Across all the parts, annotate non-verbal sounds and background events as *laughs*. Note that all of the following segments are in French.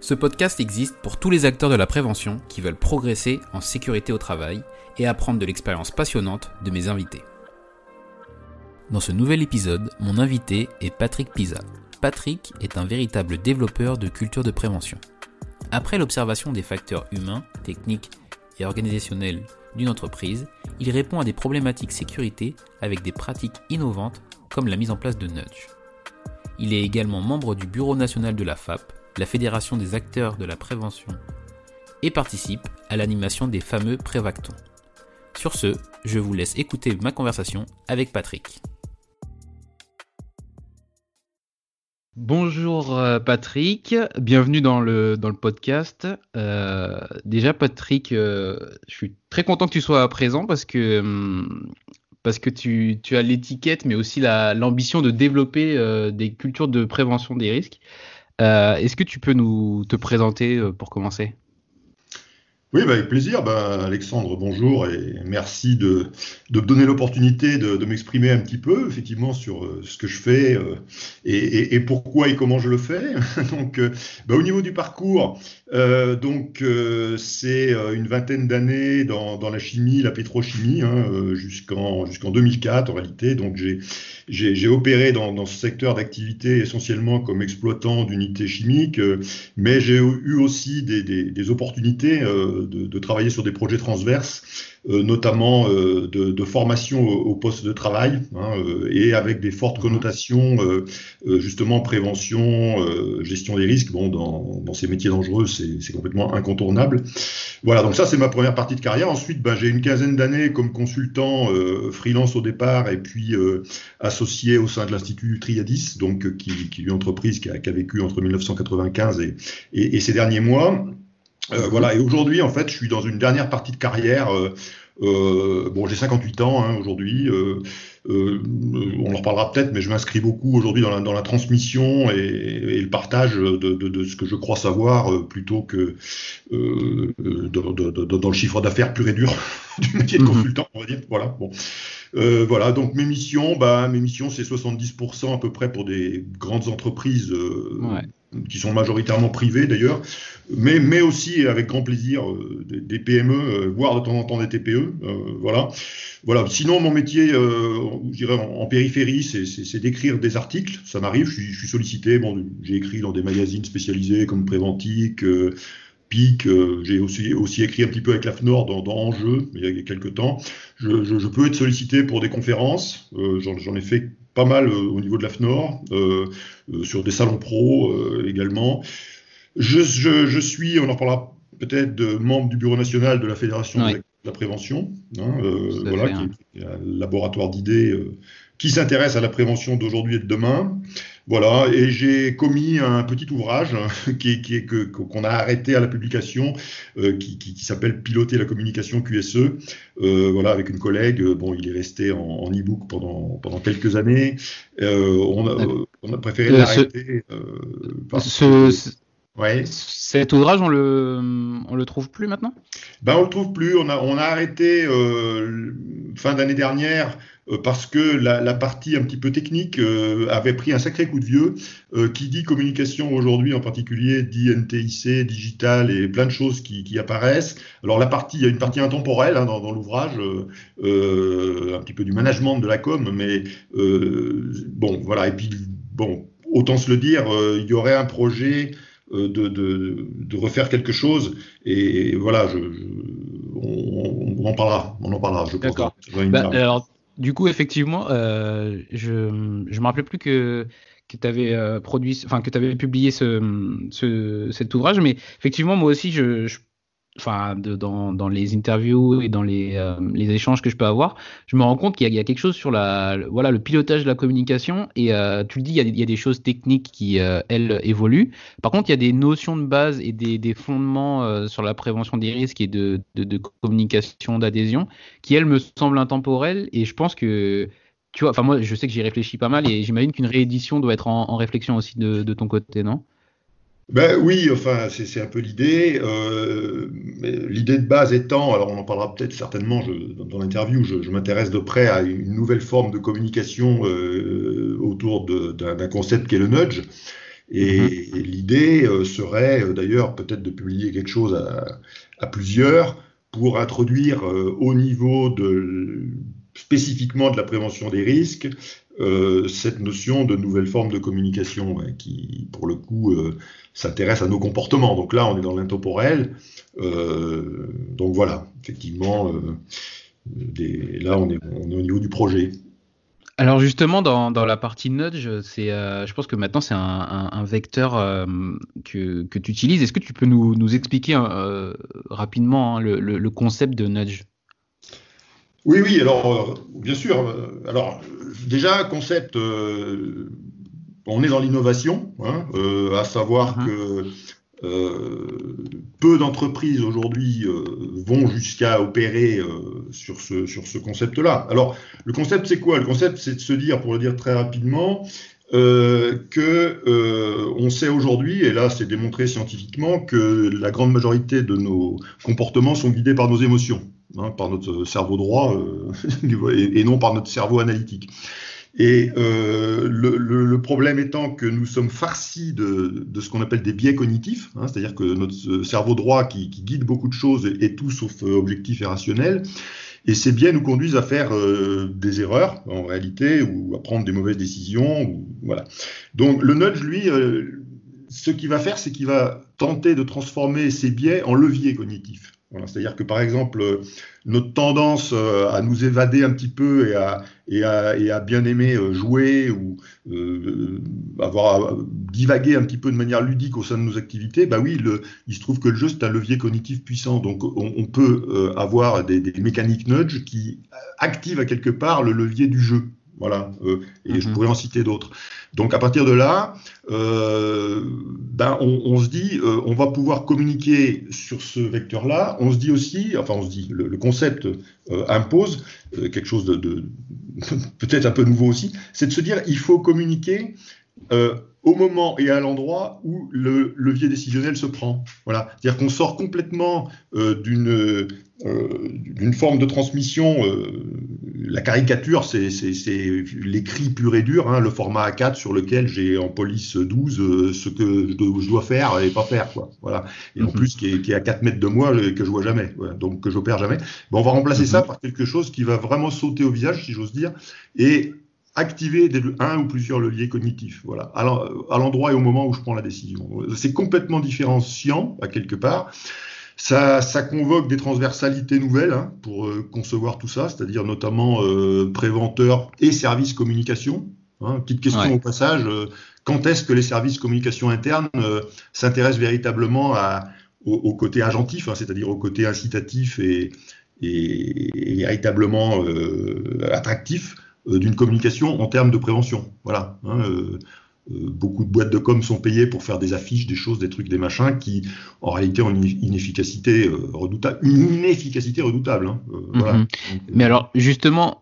Ce podcast existe pour tous les acteurs de la prévention qui veulent progresser en sécurité au travail et apprendre de l'expérience passionnante de mes invités. Dans ce nouvel épisode, mon invité est Patrick Pisa. Patrick est un véritable développeur de culture de prévention. Après l'observation des facteurs humains, techniques et organisationnels d'une entreprise, il répond à des problématiques sécurité avec des pratiques innovantes comme la mise en place de nudge. Il est également membre du bureau national de la FAP, la Fédération des acteurs de la prévention, et participe à l'animation des fameux prévactons. Sur ce, je vous laisse écouter ma conversation avec Patrick. Bonjour euh, Patrick, bienvenue dans le, dans le podcast. Euh, déjà Patrick, euh, je suis très content que tu sois présent parce que, hum, tu as l'étiquette mais aussi l'ambition de développer des cultures de prévention des risques. Est-ce que tu peux nous te présenter pour commencer? Oui, bah, avec plaisir. Bah, Alexandre, bonjour et merci de, me donner l'opportunité de, m'exprimer un petit peu, effectivement, sur euh, ce que je fais euh, et, pourquoi et comment je le fais. *laughs* donc, euh, bah, au niveau du parcours, euh, donc c'est une vingtaine d'années dans, dans, la chimie, la pétrochimie, hein, jusqu'en jusqu'en 2004 en réalité. Donc, j'ai opéré dans, dans, ce secteur d'activité essentiellement comme exploitant d'unités chimiques, mais j'ai eu aussi des, des, des opportunités de, de, travailler sur des projets transverses euh, notamment euh, de, de, formation au, poste de travail, hein, euh, et avec des fortes connotations, justement, prévention, gestion des risques. Bon, dans, dans ces métiers dangereux, c'est complètement incontournable. Voilà, donc ça, c'est ma première partie de carrière. Ensuite, ben, j'ai une quinzaine d'années comme consultant freelance au départ, et puis associé au sein de l'Institut Triadis, donc qui, qui est une entreprise qui a, qui a vécu entre 1995 et, et, et ces derniers mois. Euh, voilà, et aujourd'hui, en fait, je suis dans une dernière partie de carrière. Euh, euh, bon, j'ai 58 ans hein, aujourd'hui. Euh, euh, on en reparlera peut-être, mais je m'inscris beaucoup aujourd'hui dans la, dans la transmission et, et le partage de, de, de, ce que je crois savoir euh, plutôt que euh, dans le chiffre d'affaires pur et dur *laughs* du métier de mhm. consultant, on va dire. Voilà. Bon. Euh, voilà, donc mes missions, bah, mes missions, c'est 70% à peu près pour des grandes entreprises euh, ouais qui sont majoritairement privés d'ailleurs, mais, mais aussi avec grand plaisir euh, des, des, PME, euh, voire de temps en temps des TPE. Euh, voilà. voilà. Sinon, mon métier, euh, je dirais en, en périphérie, c'est d'écrire des articles. Ça m'arrive, je suis, je suis, sollicité. Bon, j'ai écrit dans des magazines spécialisés comme Préventique. PIC, euh, j'ai aussi, aussi écrit un petit peu avec la FNOR dans, dans Enjeu, il y a quelques temps. Je, je, je peux être sollicité pour des conférences, euh, j'en ai fait pas mal euh, au niveau de la FNOR, euh, sur des salons pro également. Je, suis, on en parlera peut-être, membre du bureau national de la Fédération de la prévention, hein, voilà, qui est un laboratoire d'idées qui s'intéresse à la prévention d'aujourd'hui et de demain. Voilà, et j'ai commis un petit ouvrage *laughs* qui, qui que qu'on a arrêté à la publication, euh, qui, qui, qui s'appelle Piloter la communication QSE. Euh, voilà, avec une collègue. Bon, il est resté en, en e-book pendant pendant quelques années. Euh, on, a, on, a, préféré euh, l'arrêter. Euh, ce, Ouais. Cet ouvrage, on le, on le trouve plus maintenant? Ben, on le trouve plus. On a, on a arrêté fin d'année dernière parce que la, partie un petit peu technique avait pris un sacré coup de vieux. qui dit communication aujourd'hui en particulier dit NTIC, digital et plein de choses qui, apparaissent. Alors la partie, il y a une partie intemporelle hein, dans, l'ouvrage, un petit peu du management de la com, mais bon, voilà. Et puis bon, autant se le dire, il y aurait un projet de, de, refaire quelque chose. Et, voilà, je, on, en parlera. On en parlera, je pense. Bah, alors, du coup, effectivement, euh, je ne me rappelais plus que que tu avais euh, produit, enfin que publié ce, ce, cet ouvrage, mais effectivement, moi aussi, je enfin dans, les interviews et dans les, euh, les, échanges que je peux avoir, je me rends compte qu'il y, a quelque chose sur le pilotage de la communication. Et euh, tu le dis, il y, a, des choses techniques qui, euh, elles, évoluent. Par contre, il y a des notions de base et des, fondements sur la prévention des risques et de, communication, d'adhésion, qui, elles, me semblent intemporelles. Et je pense que, tu vois, enfin moi, je sais que j'y réfléchis pas mal et j'imagine qu'une réédition doit être en, réflexion aussi de ton côté, non? Ben oui, enfin, c'est un peu l'idée. Euh, l'idée de base étant, alors on en parlera peut-être certainement je, dans l'interview, je, je m'intéresse de près à une nouvelle forme de communication euh, autour d'un concept qui est le nudge. Et, mm-hmm. l'idée euh, serait euh, d'ailleurs peut-être de publier quelque chose à, à plusieurs pour introduire euh, au niveau de spécifiquement de la prévention des risques euh, cette notion de nouvelle forme de communication qui, pour le coup, euh, s'intéresse à nos comportements. Donc là, on est dans l'intemporel. Euh, donc voilà, effectivement, là, on est, au niveau du projet. Alors justement, dans, la partie nudge, c'est, je pense que maintenant c'est un, vecteur que, tu utilises. Est-ce que tu peux nous, expliquer rapidement hein, le, concept de nudge? Oui, oui, alors, bien sûr. alors, déjà, concept, euh, on est dans l'innovation, hein, euh, à savoir uh-huh. que euh, peu d'entreprises aujourd'hui vont jusqu'à opérer sur ce, sur ce concept-là. Alors, le concept, c'est quoi? Le concept, c'est de se dire, pour le dire très rapidement, que on sait aujourd'hui, et là c'est démontré scientifiquement, que la grande majorité de nos comportements sont guidés par nos émotions, hein, par notre cerveau droit *laughs* et, non par notre cerveau analytique. Et euh, le, le, problème étant que nous sommes farcis de, de ce qu'on appelle des biais cognitifs, hein, c'est-à-dire que notre cerveau droit qui, qui, guide beaucoup de choses est tout sauf euh, objectif et rationnel. Et ces biais nous conduisent à faire euh, des erreurs en réalité ou à prendre des mauvaises décisions. Ou, voilà. Donc le nudge, lui, euh, ce qu'il va faire, c'est qu'il va tenter de transformer ces biais en leviers cognitifs. C'est-à-dire que par exemple, euh, notre tendance euh, à nous évader un petit peu et à, bien aimer euh, jouer ou avoir divaguer un petit peu de manière ludique au sein de nos activités, bah oui, il se trouve que le jeu c'est un levier cognitif puissant. Donc on, on peut avoir des, des, mécaniques nudge qui activent à quelque part le levier du jeu. Voilà, euh, et je mhm. pourrais en citer d'autres. Donc à partir de là, euh, ben on, on, se dit, euh, on va pouvoir communiquer sur ce vecteur-là. On se dit aussi, enfin on se dit, le, le concept impose quelque chose de, de *laughs* peut-être un peu nouveau aussi, c'est de se dire, il faut communiquer au moment et à l'endroit où le levier décisionnel se prend. Voilà, c'est-à-dire qu'on sort complètement d'une euh, d'une forme de transmission. Euh, la caricature, c'est l'écrit pur et dur, hein, le format A4 sur lequel j'ai en police 12 euh, ce que je dois faire et pas faire. Quoi. Voilà. Et en mhm. plus, qui est, qui est, à 4 mètres de moi et que je vois jamais, donc que j'opère jamais. On va remplacer ça mhm. par quelque chose qui va vraiment sauter au visage, si j'ose dire, et activer des, un ou plusieurs leviers cognitifs, voilà, à l'endroit et au moment où je prends la décision. C'est complètement différenciant, à quelque part. Ça, ça, convoque des transversalités nouvelles hein, pour euh, concevoir tout ça, c'est-à-dire notamment euh, préventeur et services communication. Hein. Petite question au passage, euh, quand est-ce que les services communication internes euh, s'intéressent véritablement à, au, au, côté agentif, hein, c'est-à-dire au côté incitatif et, et, et véritablement attractif d'une communication en termes de prévention? Voilà. Hein, euh, beaucoup de boîtes de com sont payées pour faire des affiches, des choses, des trucs, des machins qui, en réalité, ont une inefficacité euh, redoutable. Une inefficacité redoutable. Hein, euh, voilà. Mhm. Mais alors, justement,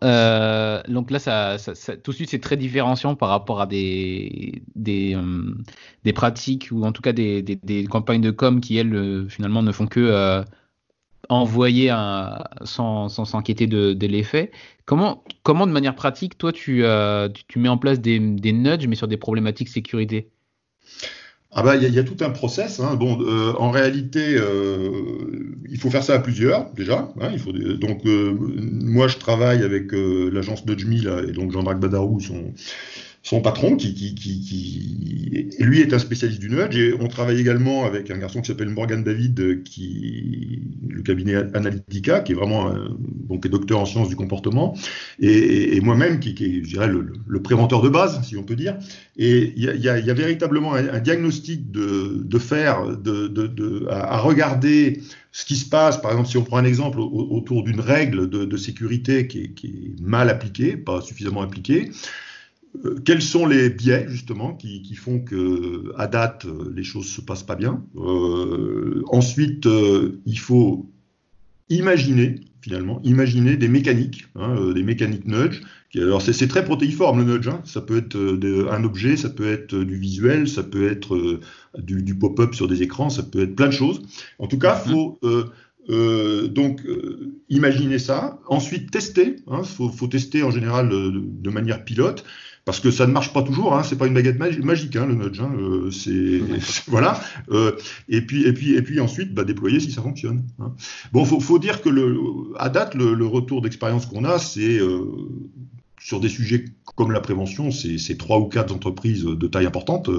donc là, ça, ça, tout de suite, c'est très différenciant par rapport à des, des, des pratiques ou en tout cas des, des, des campagnes de com qui, elles, finalement, ne font que envoyer un, sans s'inquiéter de, l'effet. Comment, comment, de manière pratique, toi, tu, tu, mets en place des, nudges, mais sur des problématiques sécurité? Ah bah il y, a tout un process. Hein. Bon, euh, en réalité, euh, il faut faire ça à plusieurs déjà. Hein. donc euh, moi je travaille avec l'agence Nudge et donc Jean-Marc Badarou, son patron, qui, qui, lui est un spécialiste du nudge, et on travaille également avec un garçon qui s'appelle Morgan David, qui cabinet Analytica, qui est vraiment donc docteur en sciences du comportement, et, moi-même qui, est, je dirais, le, préventeur de base, si on peut dire. Et il y a, véritablement un, diagnostic de, faire, de, à, regarder ce qui se passe, par exemple, si on prend un exemple autour d'une règle de, sécurité qui est, mal appliquée, pas suffisamment appliquée, euh, quels sont les biais justement qui, font que à date les choses se passent pas bien? Euh, Ensuite, euh, il faut imaginer finalement, imaginer des mécaniques, hein, des mécaniques nudge. alors c'est très protéiforme le nudge. Hein. ça peut être un objet, ça peut être du visuel, ça peut être du, pop-up sur des écrans, ça peut être plein de choses. En tout cas, il faut donc imaginer ça. Ensuite, tester. Il hein. faut, faut, tester en général de manière pilote parce que ça ne marche pas toujours. Hein, c'est pas une baguette magique, hein, le nudge. Hein, euh, *laughs* c'est voilà. Euh, et puis et puis et puis ensuite, bah, déployer si ça fonctionne. Hein. Bon, faut, faut dire que le, à date, le, retour d'expérience qu'on a, c'est euh, sur des sujets comme la prévention, c'est trois ou quatre entreprises de taille importante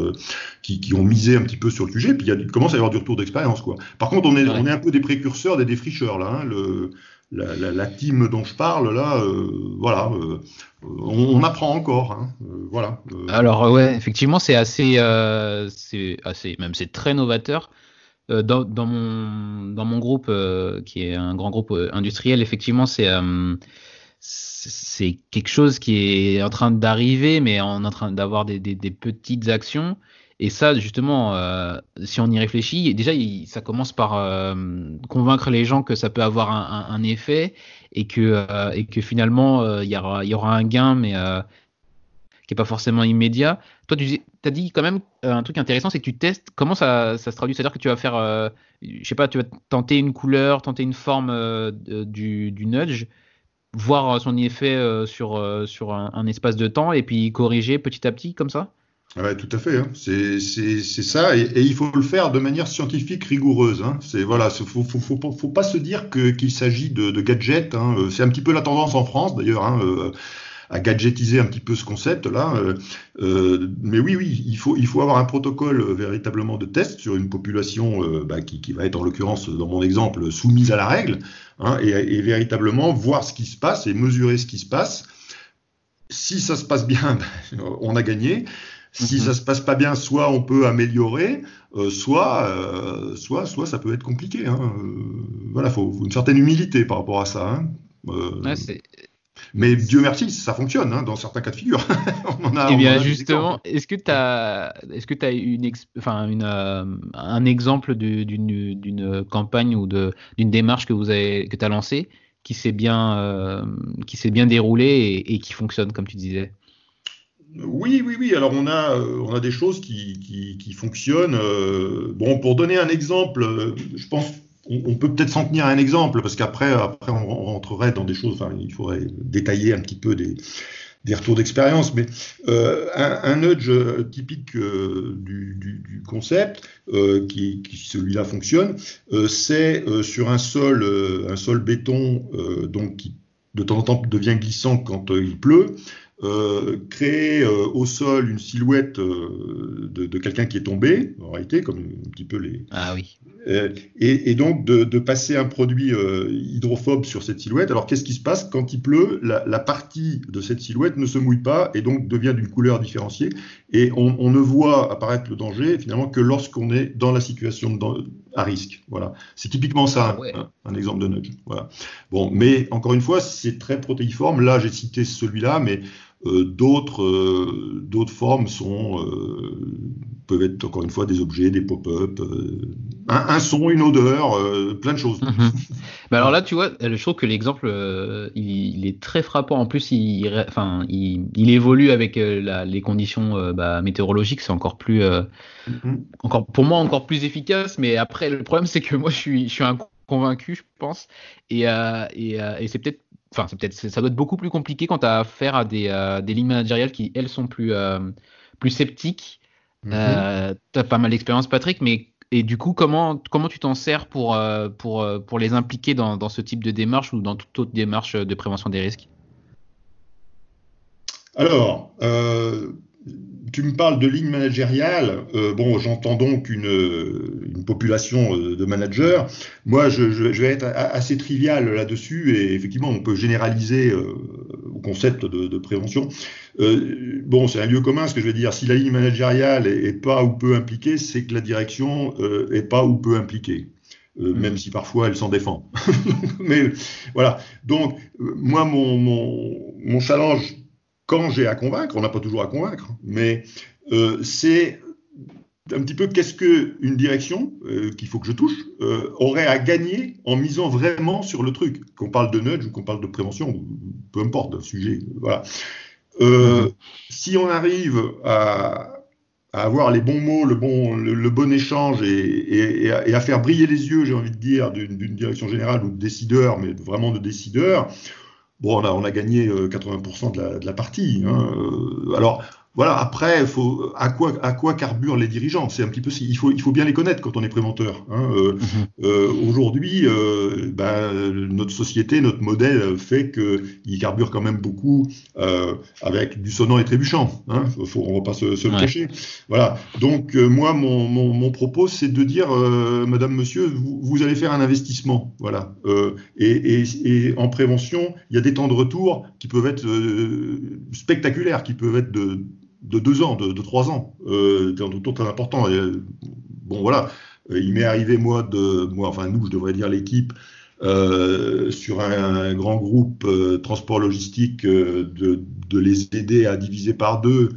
qui, qui, ont misé un petit peu sur le sujet. Puis il, commence à y avoir du retour d'expérience, quoi. Par contre, on est, on est un peu des précurseurs, des défricheurs là. Hein, le, la, la, team dont je parle là, euh, voilà, euh, on, apprend encore, hein, euh, voilà. Alors ouais, effectivement, c'est assez, c'est assez, même c'est très novateur. Dans, mon dans mon groupe, qui est un grand groupe industriel, effectivement, c'est c'est quelque chose qui est en train d'arriver, mais en, train d'avoir des, des, petites actions. Et ça, justement, euh, si on y réfléchit, déjà, ça commence par euh, convaincre les gens que ça peut avoir un, effet et que, euh, et que finalement, il y, aura, y aura un gain, mais qui n'est pas forcément immédiat. Toi, tu as dit quand même un truc intéressant, c'est que tu testes comment ça, ça se traduit? C'est-à-dire que tu vas faire, je sais pas, tu vas tenter une couleur, tenter une forme du, nudge voir son effet sur, sur un, espace de temps et puis corriger petit à petit comme ça? Ouais, tout à fait. Hein. C'est ça, et, il faut le faire de manière scientifique rigoureuse. Hein. C'est voilà, faut, faut, faut, pas se dire qu'il s'agit de, gadgets. Hein. Euh, c'est un petit peu la tendance en France d'ailleurs. Hein, euh, à gadgetiser un petit peu ce concept-là. Euh, mais oui, oui, il faut, il faut avoir un protocole véritablement de test sur une population bah, qui, qui, va être en l'occurrence, dans mon exemple, soumise à la règle, hein, et, véritablement voir ce qui se passe et mesurer ce qui se passe. Si ça se passe bien, *laughs* on a gagné. Si mhm. ça se passe pas bien, soit on peut améliorer, euh, soit, euh, soit, soit ça peut être compliqué. Hein. Euh, voilà, faut, faut, une certaine humilité par rapport à ça. Hein. Ouais, mais Dieu merci, ça fonctionne hein, dans certains cas de figure. *laughs* on a, eh bien, justement, est-ce que tu as, est-ce que as une, enfin, une, un exemple d'une campagne ou d'une démarche que vous avez, que as lancée qui s'est bien, qui s'est bien déroulée et, et, qui fonctionne comme tu disais? Oui, oui, oui. Alors on a, euh, on a des choses qui, qui, fonctionnent. Euh, bon, pour donner un exemple, euh, je pense on, peut peut-être s'en tenir à un exemple parce qu'après, après, on, rentrerait dans des choses. Enfin, il faudrait détailler un petit peu des, des retours d'expérience. Mais un, un, nudge typique du, concept, qui, qui celui-là fonctionne, c'est sur un sol, un sol béton, donc qui de temps en temps devient glissant quand il pleut. Euh, créer euh, au sol une silhouette euh, de, de quelqu'un qui est tombé, en réalité, comme un petit peu les. Ah oui. Et, et, donc de, de, passer un produit hydrophobe sur cette silhouette. Alors qu'est-ce qui se passe quand il pleut? La, la, partie de cette silhouette ne se mouille pas et donc devient d'une couleur différenciée. Et on, on, ne voit apparaître le danger finalement que lorsqu'on est dans la situation de, à risque. Voilà. C'est typiquement ça, ah un, un, exemple de nudge. Voilà. Bon, mais encore une fois, c'est très protéiforme. Là, j'ai cité celui-là, mais euh, d'autres, euh, d'autres formes sont, euh, peuvent être encore une fois des objets, des pop-up, un, son, une odeur, plein de choses. Mhm. alors là, tu vois, je trouve que l'exemple, il, est très frappant. En plus, il, enfin, il, évolue avec les conditions bah, météorologiques. C'est encore plus, mhm. encore pour moi, encore plus efficace. Mais après, le problème, c'est que moi, je suis, je suis un convaincu, je pense. Et, et, et c'est peut-être enfin, c'est peut-être, ça doit être beaucoup plus compliqué quand tu as affaire à des, des lignes managériales qui, elles, sont plus, plus sceptiques. Mhm. tu as pas mal d'expérience, Patrick, mais et du coup, comment, comment tu t'en sers pour, pour, pour les impliquer dans, dans, ce type de démarche ou dans toute autre démarche de prévention des risques? Alors, tu me parles de ligne managériale. Euh, bon, j'entends donc une, une, population euh, de managers. Moi, je, je, vais être assez trivial là-dessus et effectivement, on peut généraliser euh, au concept de, de prévention. Euh, bon, c'est un lieu commun ce que je vais dire. Si la ligne managériale est, est pas ou peu impliquée, c'est que la direction euh, est pas ou peu impliquée. Euh, mmh. même si parfois elle s'en défend. *laughs* Mais voilà. Donc, moi, mon, mon, mon challenge quand j'ai à convaincre, on n'a pas toujours à convaincre, mais euh, c'est un petit peu qu'est-ce qu'une direction euh, qu'il faut que je touche euh, aurait à gagner en misant vraiment sur le truc, qu'on parle de nudge ou qu'on parle de prévention, peu importe le sujet. Voilà. Si on arrive à, avoir les bons mots, le bon, échange et, à, faire briller les yeux, j'ai envie de dire, d'une direction générale ou de décideur, mais vraiment de décideur, Bon, on a, on a gagné 80% de la, de la partie. Hein. Alors, voilà, après, faut, à, quoi, à quoi carburent les dirigeants? C'est un petit peu, il faut, il faut bien les connaître quand on est préventeur. Hein. Euh, mhm. euh, Aujourd'hui, euh, ben, notre société, notre modèle fait qu'il carbure quand même beaucoup avec du sonnant et trébuchant. Hein. Faut, on ne va pas se, se le cacher. Voilà. Donc, moi, mon, mon, mon propos, c'est de dire, Madame, Monsieur, vous, vous, allez faire un investissement. Voilà. Et, et, et, en prévention, il y a des temps de retour qui peuvent être spectaculaires, qui peuvent être de de deux ans, de, trois ans, euh, tout très important. Bon, voilà, euh, il m'est arrivé, moi, de, moi, enfin, nous, je devrais dire l'équipe, euh, sur un, grand groupe euh, transport logistique, de, les aider à diviser par deux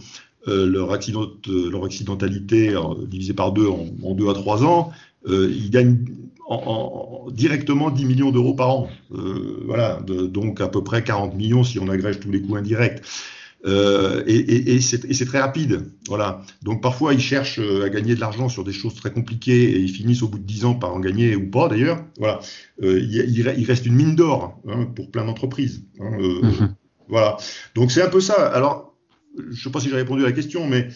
leur, accident, leur accidentalité, divisé par deux en, deux à trois ans. ils gagnent en, en, directement 10 millions d'euros par an. voilà, donc à peu près 40 millions si on agrège tous les coûts indirects. Euh, et, et, et c'est très rapide. Voilà. Donc parfois, ils cherchent euh, à gagner de l'argent sur des choses très compliquées et ils finissent au bout de 10 ans par en gagner ou pas d'ailleurs. Voilà. Euh, il, il, reste une mine d'or hein, pour plein d'entreprises. Hein, euh, mmh. Voilà. Donc c'est un peu ça. Alors, je ne sais pas si j'ai répondu à la question, mais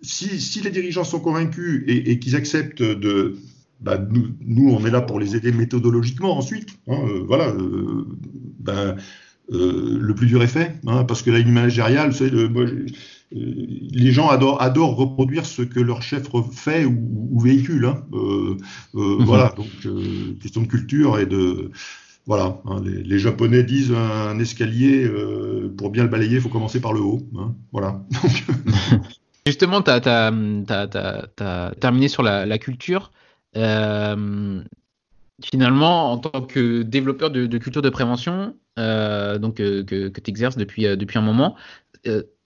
si, si, les dirigeants sont convaincus et, et qu'ils acceptent de, bah, nous, nous, on est là pour les aider méthodologiquement ensuite. Hein, euh, voilà. Euh, ben, euh, le plus dur est fait, hein, parce que la ligne managériale, le, moi, euh, les gens adorent, adorent, reproduire ce que leur chef fait ou, ou véhicule. Hein. Euh, mmh. Voilà, donc question de culture et de voilà. Hein, les, les, Japonais disent un, escalier pour bien le balayer, il faut commencer par le haut. Voilà. *laughs* Justement, tu as, as, as, terminé sur la, la culture. Euh, finalement, en tant que développeur de, culture de prévention, euh, donc euh, que, tu exerces depuis, euh, depuis un moment,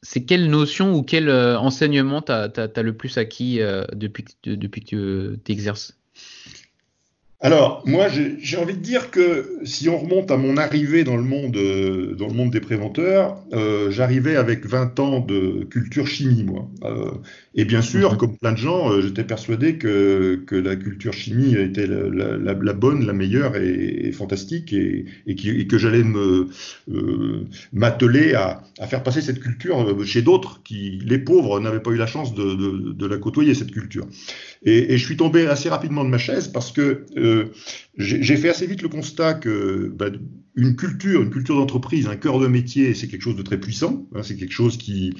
c'est quelle notion ou quel enseignement tu as, le plus acquis depuis, depuis que tu exerces alors, moi, j'ai envie de dire que si on remonte à mon arrivée dans le monde, euh, dans le monde des préventeurs, euh, j'arrivais avec 20 ans de culture chimie, moi. Euh, et bien sûr, mmh. comme plein de gens, j'étais persuadé que, que la culture chimie était la, la, la bonne, la meilleure et, et fantastique, et, et, qui, et que j'allais me euh, m'atteler à, à, faire passer cette culture chez d'autres qui, les pauvres, n'avaient pas eu la chance de, de, de, la côtoyer, cette culture. Et, je suis tombé assez rapidement de ma chaise parce que euh, j'ai fait assez vite le constat que bah, une culture, une culture d'entreprise, un cœur de métier, c'est quelque chose de très puissant. Hein, c'est quelque chose qui,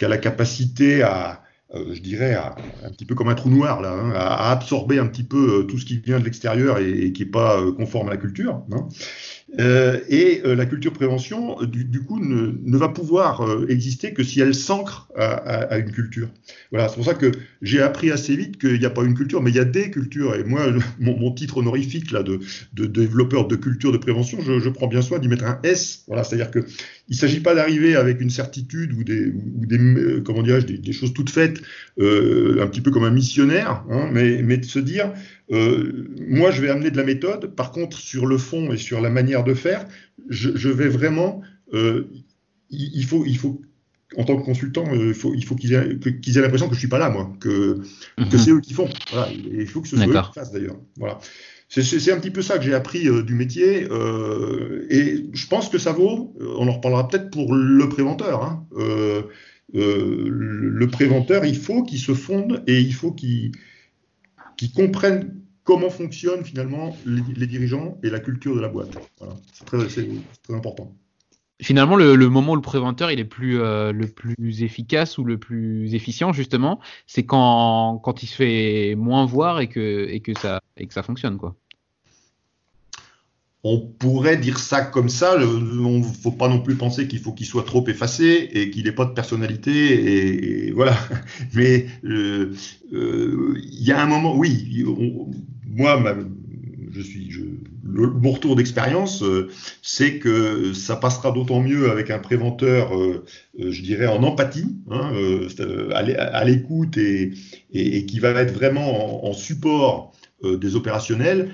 a la capacité à, euh, je dirais, un petit peu comme un trou noir, là, hein, à, absorber un petit peu euh, tout ce qui vient de l'extérieur et, qui n'est pas conforme à la culture. Hein. Euh, et euh, la culture prévention, du, du coup, ne, ne, va pouvoir euh, exister que si elle s'ancre à, une culture. Voilà, c'est pour ça que j'ai appris assez vite qu'il n'y a pas une culture, mais il y a des cultures. Et moi, *laughs* mon, titre honorifique là de, développeur de culture de prévention, je, prends bien soin d'y mettre un S. Voilà, c'est-à-dire que il s'agit pas d'arriver avec une certitude ou des, comment des, choses toutes faites, un petit peu comme un missionnaire, hein, mais de se dire euh, moi, je vais amener de la méthode. Par contre, sur le fond et sur la manière de faire, je, je vais vraiment. Euh, il, faut, il faut, en tant que consultant, euh, il faut, il faut qu'ils aient, qu aient l'impression que je suis pas là, moi, que, mm -hmm. que c'est eux qui font. Voilà. Et il faut que ce soit eux qui fassent d'ailleurs. Voilà. c'est un petit peu ça que j'ai appris du métier. et je pense que ça vaut, on en reparlera peut-être pour le préventeur. Hein. le préventeur, il faut qu'il se fonde et il faut qu'il comprenne comment fonctionnent finalement les, dirigeants et la culture de la boîte. C'est très, très, important. Finalement, le, moment où le préventeur il est plus, euh, le plus efficace ou le plus efficient, justement, c'est quand, quand il se fait moins voir et que, et que, ça, et que ça fonctionne. quoi. On pourrait dire ça comme ça. Il ne faut pas non plus penser qu'il faut qu'il soit trop effacé et qu'il n'ait pas de personnalité. Et, voilà. *laughs* Mais euh, euh, il y a un moment, oui, moi, je suis, le, mon retour d'expérience, euh, c'est que ça passera d'autant mieux avec un préventeur, euh, euh, je dirais, en empathie, hein, à l'écoute et, qui va être vraiment en, support des opérationnels,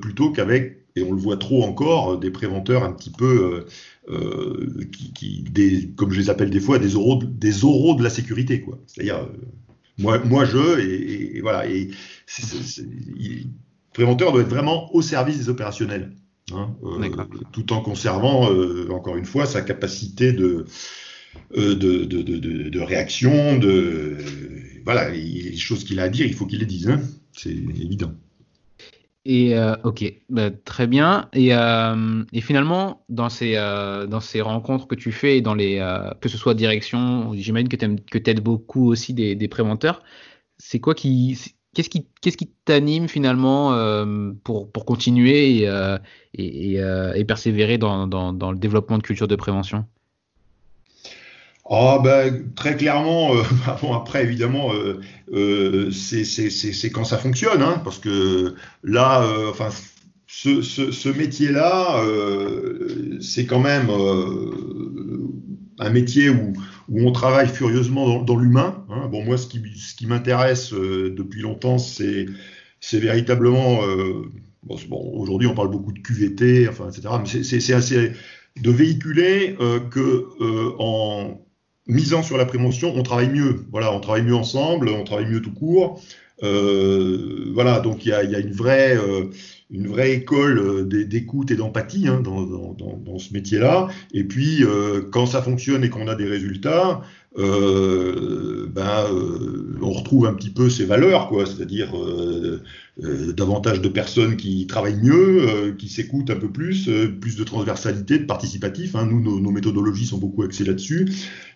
plutôt qu'avec, et on le voit trop encore, des préventeurs un petit peu, qui, des, comme je les appelle des fois, des oraux, des oraux de la sécurité. C'est-à-dire moi, moi je, et, voilà. Et le préventeur doit être vraiment au service des opérationnels, hein, euh, tout en conservant, euh, encore une fois, sa capacité de, euh, de, de, de, réaction, de voilà, les choses qu'il a à dire, il faut qu'il les dise, hein. c'est évident. Et euh, ok, bah, très bien. Et, euh, et, finalement, dans ces, euh, dans ces rencontres que tu fais, dans les, que ce soit direction, j'imagine que tu aides beaucoup aussi des, des préventeurs, c'est quoi qui. Qu'est-ce qui qui t'anime finalement pour, pour continuer et, et, et persévérer dans, dans, dans, le développement de culture de prévention? Ah ben, très clairement, euh, *laughs* bon, après évidemment, euh, euh, c'est quand ça fonctionne, hein, parce que là, euh, enfin, ce, ce, ce métier-là, euh, c'est quand même un métier où, où, on travaille furieusement dans, dans l'humain. Hein. Bon, moi, ce qui, ce qui m'intéresse depuis longtemps, c'est véritablement, bon, bon aujourd'hui, on parle beaucoup de QVT, enfin, etc. Mais c'est assez de véhiculer que en misant sur la prévention, on travaille mieux. Voilà, on travaille mieux ensemble, on travaille mieux tout court. Euh, voilà, donc il y a, une vraie, euh, une vraie école euh, d'écoute et d'empathie hein, dans, dans, ce métier-là. Et puis, euh, quand ça fonctionne et qu'on a des résultats, euh, ben, on retrouve un petit peu ces valeurs, quoi, c'est-à-dire davantage de personnes qui travaillent mieux, qui s'écoutent un peu plus, plus de transversalité, de participatif. Hein. Nous, nos, méthodologies sont beaucoup axées là-dessus,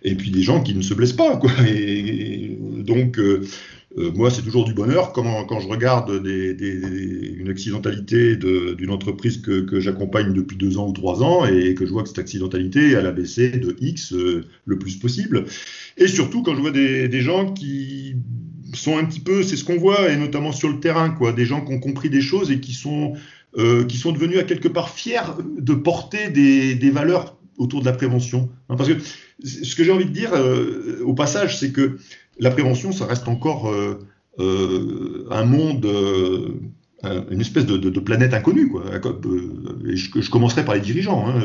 et puis des gens qui ne se blessent pas, quoi. Et donc euh, moi, c'est toujours du bonheur quand, je regarde une accidentalité d'une entreprise que, j'accompagne depuis deux ans ou trois ans et que je vois que cette accidentalité elle a baissé de X euh, le plus possible. Et surtout quand je vois des, gens qui sont un petit peu, c'est ce qu'on voit, et notamment sur le terrain, quoi, des gens qui ont compris des choses et qui sont, euh, devenus à quelque part fiers de porter des, valeurs autour de la prévention. Parce que ce que j'ai envie de dire au passage, c'est que la prévention, ça reste encore euh, euh, un monde, euh, une espèce de, planète inconnue. Quoi. Et je, commencerai par les dirigeants. Hein.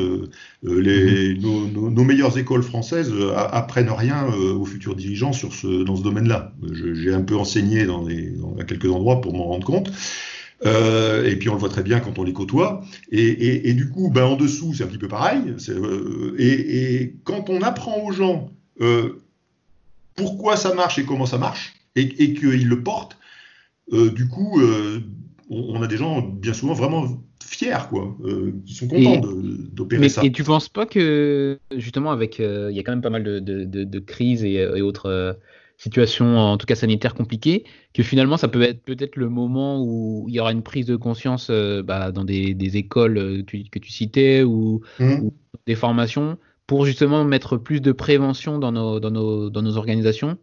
Les, mm-hmm. nos, meilleures écoles françaises apprennent rien aux futurs dirigeants sur ce, dans ce domaine-là. J'ai un peu enseigné dans, à quelques endroits pour m'en rendre compte. Euh, et puis on le voit très bien quand on les côtoie. Et, et, et du coup, ben, en dessous, c'est un petit peu pareil. Euh, et, et, quand on apprend aux gens euh, pourquoi ça marche et comment ça marche, et, et qu'ils le portent, euh, du coup, euh, on, on, a des gens bien souvent vraiment fiers, quoi, euh, qui sont contents d'opérer ça. Et tu penses pas que, justement, avec. Il y a quand même pas mal de, de, de, de crises et, et autres situations, en tout cas sanitaires compliquées, que finalement, ça peut être peut-être le moment où il y aura une prise de conscience bah, dans des, des écoles que tu citais ou, mmh. ou des formations pour justement mettre plus de prévention dans nos, organisations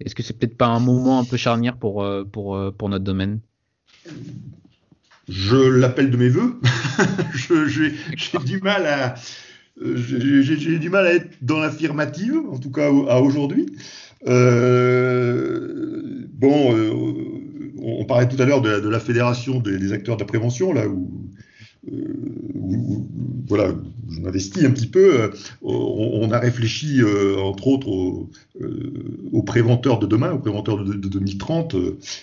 Est-ce que c'est peut-être pas un moment un peu charnière pour, euh, euh, pour notre domaine? Je l'appelle de mes voeux. *laughs* j'ai du mal à j'ai du mal à être dans l'affirmative, en tout cas à aujourd'hui. Euh, bon, on, parlait tout à l'heure de, la fédération des, acteurs de la prévention, là où, voilà, je m'investis un petit peu. Euh, on, a réfléchi, euh, entre autres, aux préventeurs de demain, aux préventeurs de, 2030.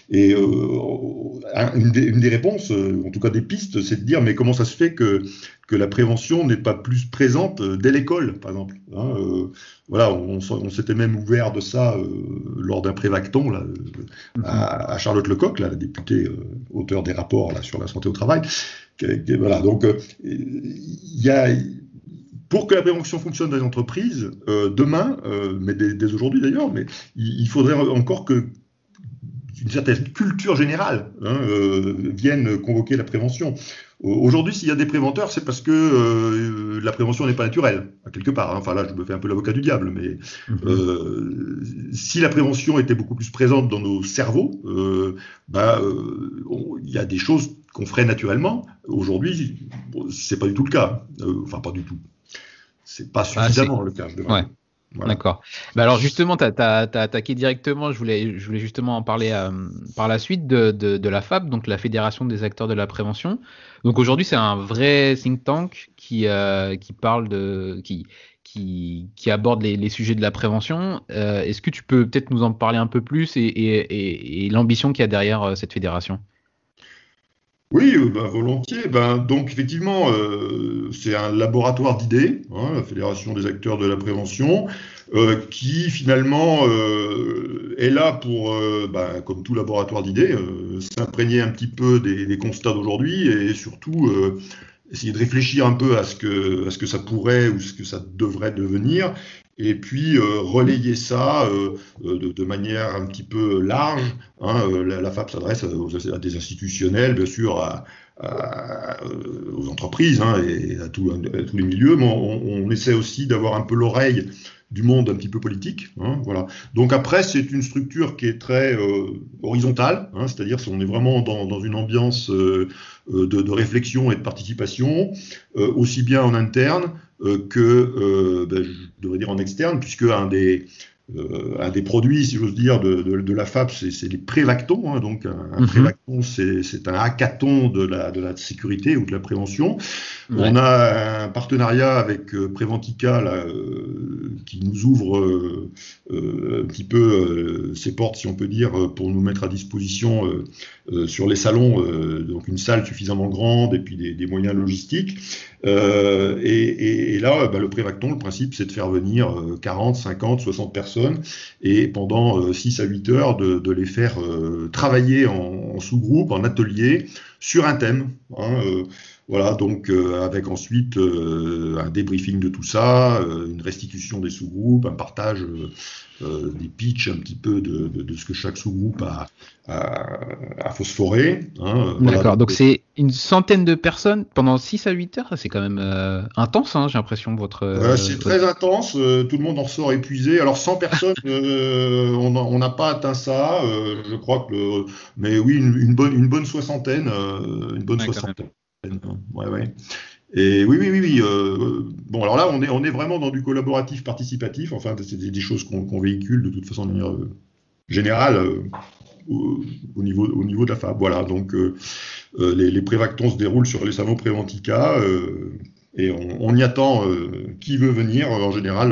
et une des, réponses, en tout cas des pistes, c'est de dire mais comment ça se fait que que la prévention n'est pas plus présente euh, dès l'école, par exemple. Hein, euh, voilà, on, s'était même ouvert de ça euh, lors d'un prévacton à, Charlotte Lecoq, la députée auteur des rapports sur la santé au travail. voilà, donc il y a pour que la prévention fonctionne dans les entreprises, demain, mais dès, aujourd'hui d'ailleurs, mais il, faudrait encore que une certaine culture générale hein, vienne convoquer la prévention. Aujourd'hui, s'il y a des préventeurs, c'est parce que euh, la prévention n'est pas naturelle, quelque part. Hein. Enfin là, je me fais un peu l'avocat du diable, mais mhm. euh, si la prévention était beaucoup plus présente dans nos cerveaux, euh, bah, il y a des choses qu'on ferait naturellement. Aujourd'hui, c'est pas du tout le cas. enfin, pas du tout. C'est pas ah, suffisamment le cas. Je D'accord. Bah alors justement, tu as, attaqué directement, je voulais, je voulais justement en parler euh, par la suite de, de, la FAB, donc la Fédération des acteurs de la prévention. Donc aujourd'hui, c'est un vrai think tank qui, euh, qui parle de, qui, qui, qui aborde les, les, sujets de la prévention. Euh, est-ce que tu peux peut-être nous en parler un peu plus et, et, et l'ambition qu'il y a derrière cette fédération? Oui, bah, volontiers. Ben, donc effectivement, euh, c'est un laboratoire d'idées, hein, la Fédération des acteurs de la prévention, euh, qui finalement euh, est là pour, ben, comme tout laboratoire d'idées, s'imprégner un petit peu des constats d'aujourd'hui et surtout essayer de réfléchir un peu à ce que, à ce que ça pourrait ou ce que ça devrait devenir, et puis euh, relayer ça euh, euh, de, de, manière un petit peu large. Hein, la, la, FAP s'adresse à, des institutionnels, bien sûr, à, à, aux entreprises hein, et à, tous les milieux, mais on, on essaie aussi d'avoir un peu l'oreille du monde un petit peu politique. Hein, voilà. Donc après, c'est une structure qui est très euh, horizontale, hein, c'est-à-dire qu'on est vraiment dans, dans une ambiance euh, de, de, réflexion et de participation, euh, aussi bien en interne que, ben, je devrais dire en externe, puisque un des, euh, produits, si j'ose dire, de, de, de la FAP, c'est les prévactons. Hein, donc, un, un mhm. prévacton, c'est un hackathon de la, de la sécurité ou de la prévention. On a un partenariat avec euh, Préventica là, euh, qui nous ouvre euh, un petit peu ses portes, si on peut dire, pour nous mettre à disposition sur les salons, donc une salle suffisamment grande et puis des, des moyens logistiques. Euh, et, et, là, bah, le prévacton, le principe, c'est de faire venir 40, 50, 60 personnes et pendant 6 à 8 heures de, de les faire travailler en, en sous-groupe, en atelier, sur un thème. Hein, voilà, donc euh, avec ensuite euh, un débriefing de tout ça, euh, une restitution des sous-groupes, un partage des pitchs un petit peu de, de, ce que chaque sous-groupe a, a, phosphoré. Hein, D'accord, donc c'est une centaine de personnes pendant 6 à 8 heures, c'est quand même intense, hein, j'ai l'impression, votre... c'est très intense, tout le monde en sort épuisé. Alors 100 personnes, *laughs* on n'a pas atteint ça, je crois que... mais oui, une, une, bonne, une bonne soixantaine. une bonne soixantaine. Et oui, oui, oui, oui. Euh, bon, alors là, on est, on est vraiment dans du collaboratif participatif. Enfin, c'est des, choses qu'on véhicule de toute façon de manière euh, générale euh, au, niveau, au niveau de la FAB. Voilà, donc les, prévactons se déroulent sur les salons Préventica et on, y attend qui veut venir. En général,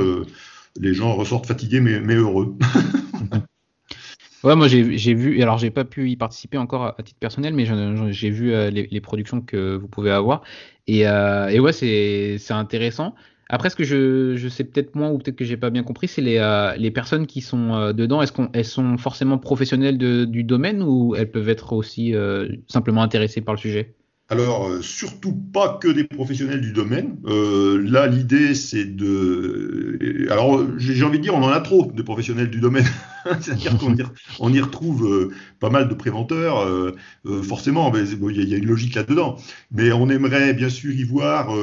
les gens ressortent fatigués mais heureux. *laughs* Ouais, moi j'ai vu, alors j'ai pas pu y participer encore à, titre personnel, mais j'ai vu euh, les, productions que vous pouvez avoir. Et, euh, ouais, c'est intéressant. Après, ce que je, je sais peut-être moins ou peut-être que j'ai pas bien compris, c'est les, euh, les personnes qui sont dedans. Est-ce qu'elles sont forcément professionnelles du domaine ou elles peuvent être aussi simplement intéressées par le sujet? Alors, surtout pas que des professionnels du domaine. Là, l'idée, c'est de. Alors, j'ai envie de dire, on en a trop de professionnels du domaine. *laughs* *laughs* C'est-à-dire qu'on y, on y retrouve euh, pas mal de préventeurs. Euh, euh forcément, il y, a une logique là-dedans. Mais on aimerait bien sûr y voir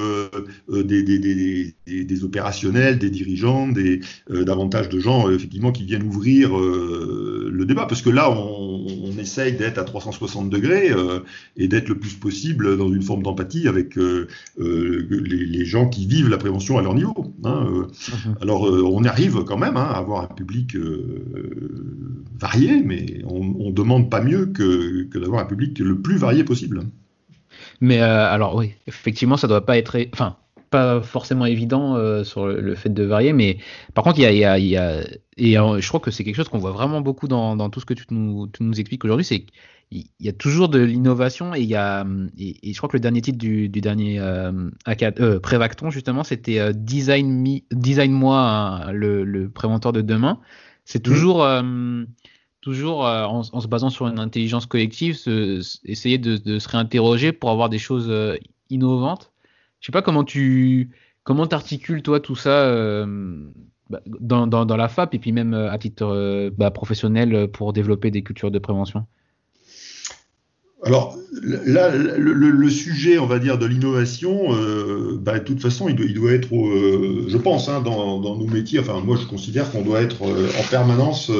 des, des, des, opérationnels, des dirigeants, des, davantage de gens, effectivement, qui viennent ouvrir le débat. Parce que là, on, on essaye d'être à 360 degrés et d'être le plus possible dans une forme d'empathie avec euh, euh, les, gens qui vivent la prévention à leur niveau. Hein, euh. mhm. Alors, on arrive quand même hein, à avoir un public varié, mais on, ne demande pas mieux que, d'avoir un public le plus varié possible. Mais alors oui, effectivement, ça doit pas être, enfin, pas forcément évident euh, sur le, fait de varier, mais par contre, il y a, y a, et je crois que c'est quelque chose qu'on voit vraiment beaucoup dans, dans, tout ce que tu nous, tu nous expliques aujourd'hui, c'est qu'il y a toujours de l'innovation et il y a, et, je crois que le dernier titre du, du dernier euh, euh Prévacton, justement, c'était Design, Design Moi, hein, le, le préventeur de demain. C'est toujours, toujours en, en, se basant sur une intelligence collective, essayer de, de, se réinterroger pour avoir des choses innovantes. Je sais pas comment tu comment t'articules toi tout ça euh, bah, dans, dans, la FAP et puis même euh, à titre euh, bah, professionnel pour développer des cultures de prévention. Alors là, le, sujet, on va dire, de l'innovation, bah, de toute façon, il doit, être, je pense, hein, dans, nos métiers. Enfin, moi, je considère qu'on doit être en permanence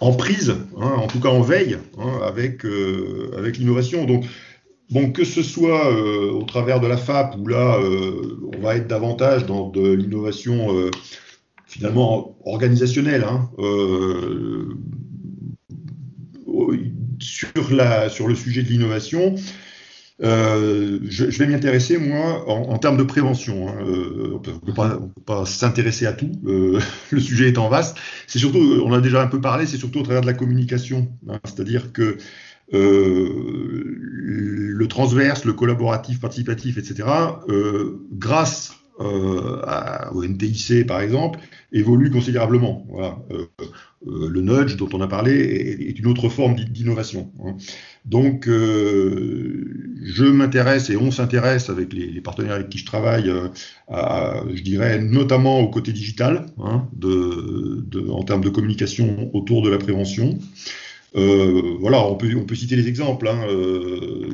en prise, hein, en tout cas en veille, hein, avec avec l'innovation. Donc, Bon, que ce soit euh, au travers de la FAP, où là, euh, on va être davantage dans de l'innovation euh, finalement organisationnelle, hein, sur, le sujet de l'innovation, je, vais m'y intéresser, moi, en, termes de prévention. Hein, on ne peut pas, s'intéresser à tout, *laughs* le sujet étant vaste. C'est surtout, on a déjà un peu parlé, c'est surtout au travers de la communication. Hein, c'est-à-dire que le transverse, le collaboratif, participatif, etc., euh, grâce euh, au NTIC par exemple, évolue considérablement. Voilà. le nudge dont on a parlé est, une autre forme d'innovation. Hein. Donc, je m'intéresse et on s'intéresse avec les, partenaires avec qui je travaille, à, je dirais notamment au côté digital, hein, de, de, en termes de communication autour de la prévention. Euh, voilà, on peut, on peut citer les exemples. Hein. Euh,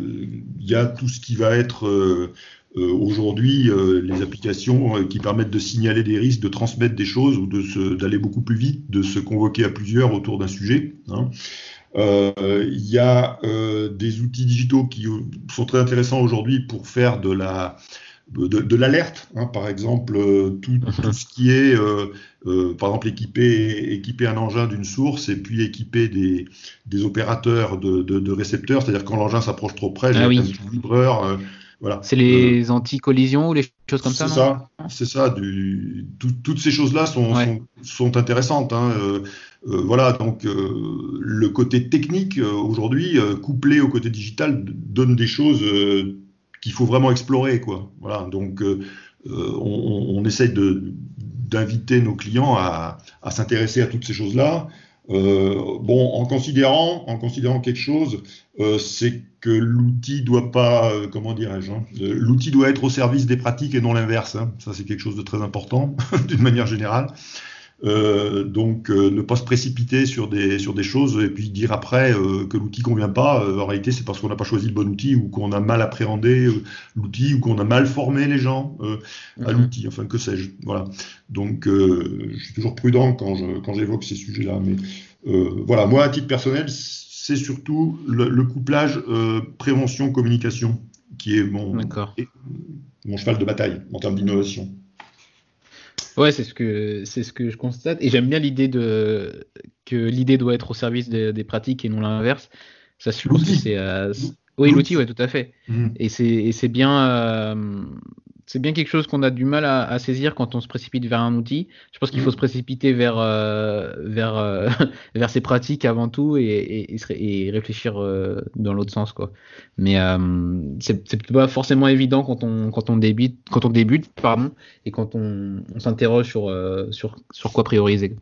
il y a tout ce qui va être euh, aujourd'hui les applications qui permettent de signaler des risques, de transmettre des choses ou d'aller beaucoup plus vite, de se convoquer à plusieurs autour d'un sujet. Hein. Il y a des outils digitaux qui sont très intéressants aujourd'hui pour faire de la de, l'alerte, hein, par exemple, euh, *laughs* tout, ce qui est, euh, euh, par exemple, équiper, équiper un engin d'une source et puis équiper des, des opérateurs de, de, récepteurs, c'est-à-dire quand l'engin s'approche trop près, ah j'ai un vibreur. voilà. C'est les anti-collisions ou les choses comme ça C'est ça, c'est ça. Du, toutes ces choses-là sont, sont, sont, intéressantes. Hein, voilà, donc le côté technique aujourd'hui, couplé au côté digital, donne des choses qu'il faut vraiment explorer. Quoi. Voilà, donc euh, euh, on, on, essaye d'inviter nos clients à, s'intéresser à toutes ces choses-là. Euh, bon, en considérant, en considérant quelque chose, c'est que l'outil doit pas, comment dirais-je, hein, l'outil doit être au service des pratiques et non l'inverse. Hein. Ça, c'est quelque chose de très important *laughs* d'une manière générale. Euh, donc euh, ne pas se précipiter sur des, sur des choses et puis dire après euh, que l'outil convient pas. en réalité, c'est parce qu'on n'a pas choisi le bon outil ou qu'on a mal appréhendé l'outil ou qu'on a mal formé les gens à mhm. l'outil. Enfin, que sais-je. Voilà. Donc, je suis toujours prudent quand, je, quand j'évoque ces sujets-là. Mais voilà, moi, à titre personnel, c'est surtout le, couplage prévention-communication qui est mon, mon cheval de bataille en termes d'innovation. Ouais, c'est ce que c'est ce que je constate et j'aime bien l'idée de que l'idée doit être au service des, pratiques et non l'inverse. Ça suppose que c'est euh, oui l'outil ouais tout à fait mmh. et c'est c'est bien euh, c'est bien quelque chose qu'on a du mal à, saisir quand on se précipite vers un outil. Je pense qu'il faut mm. se précipiter vers euh, vers euh, *laughs* vers ses pratiques avant tout et, et, réfléchir euh, dans l'autre sens quoi. Mais c'est pas forcément évident quand on quand on débute quand on débute pardon et quand on, on s'interroge sur sur sur quoi prioriser.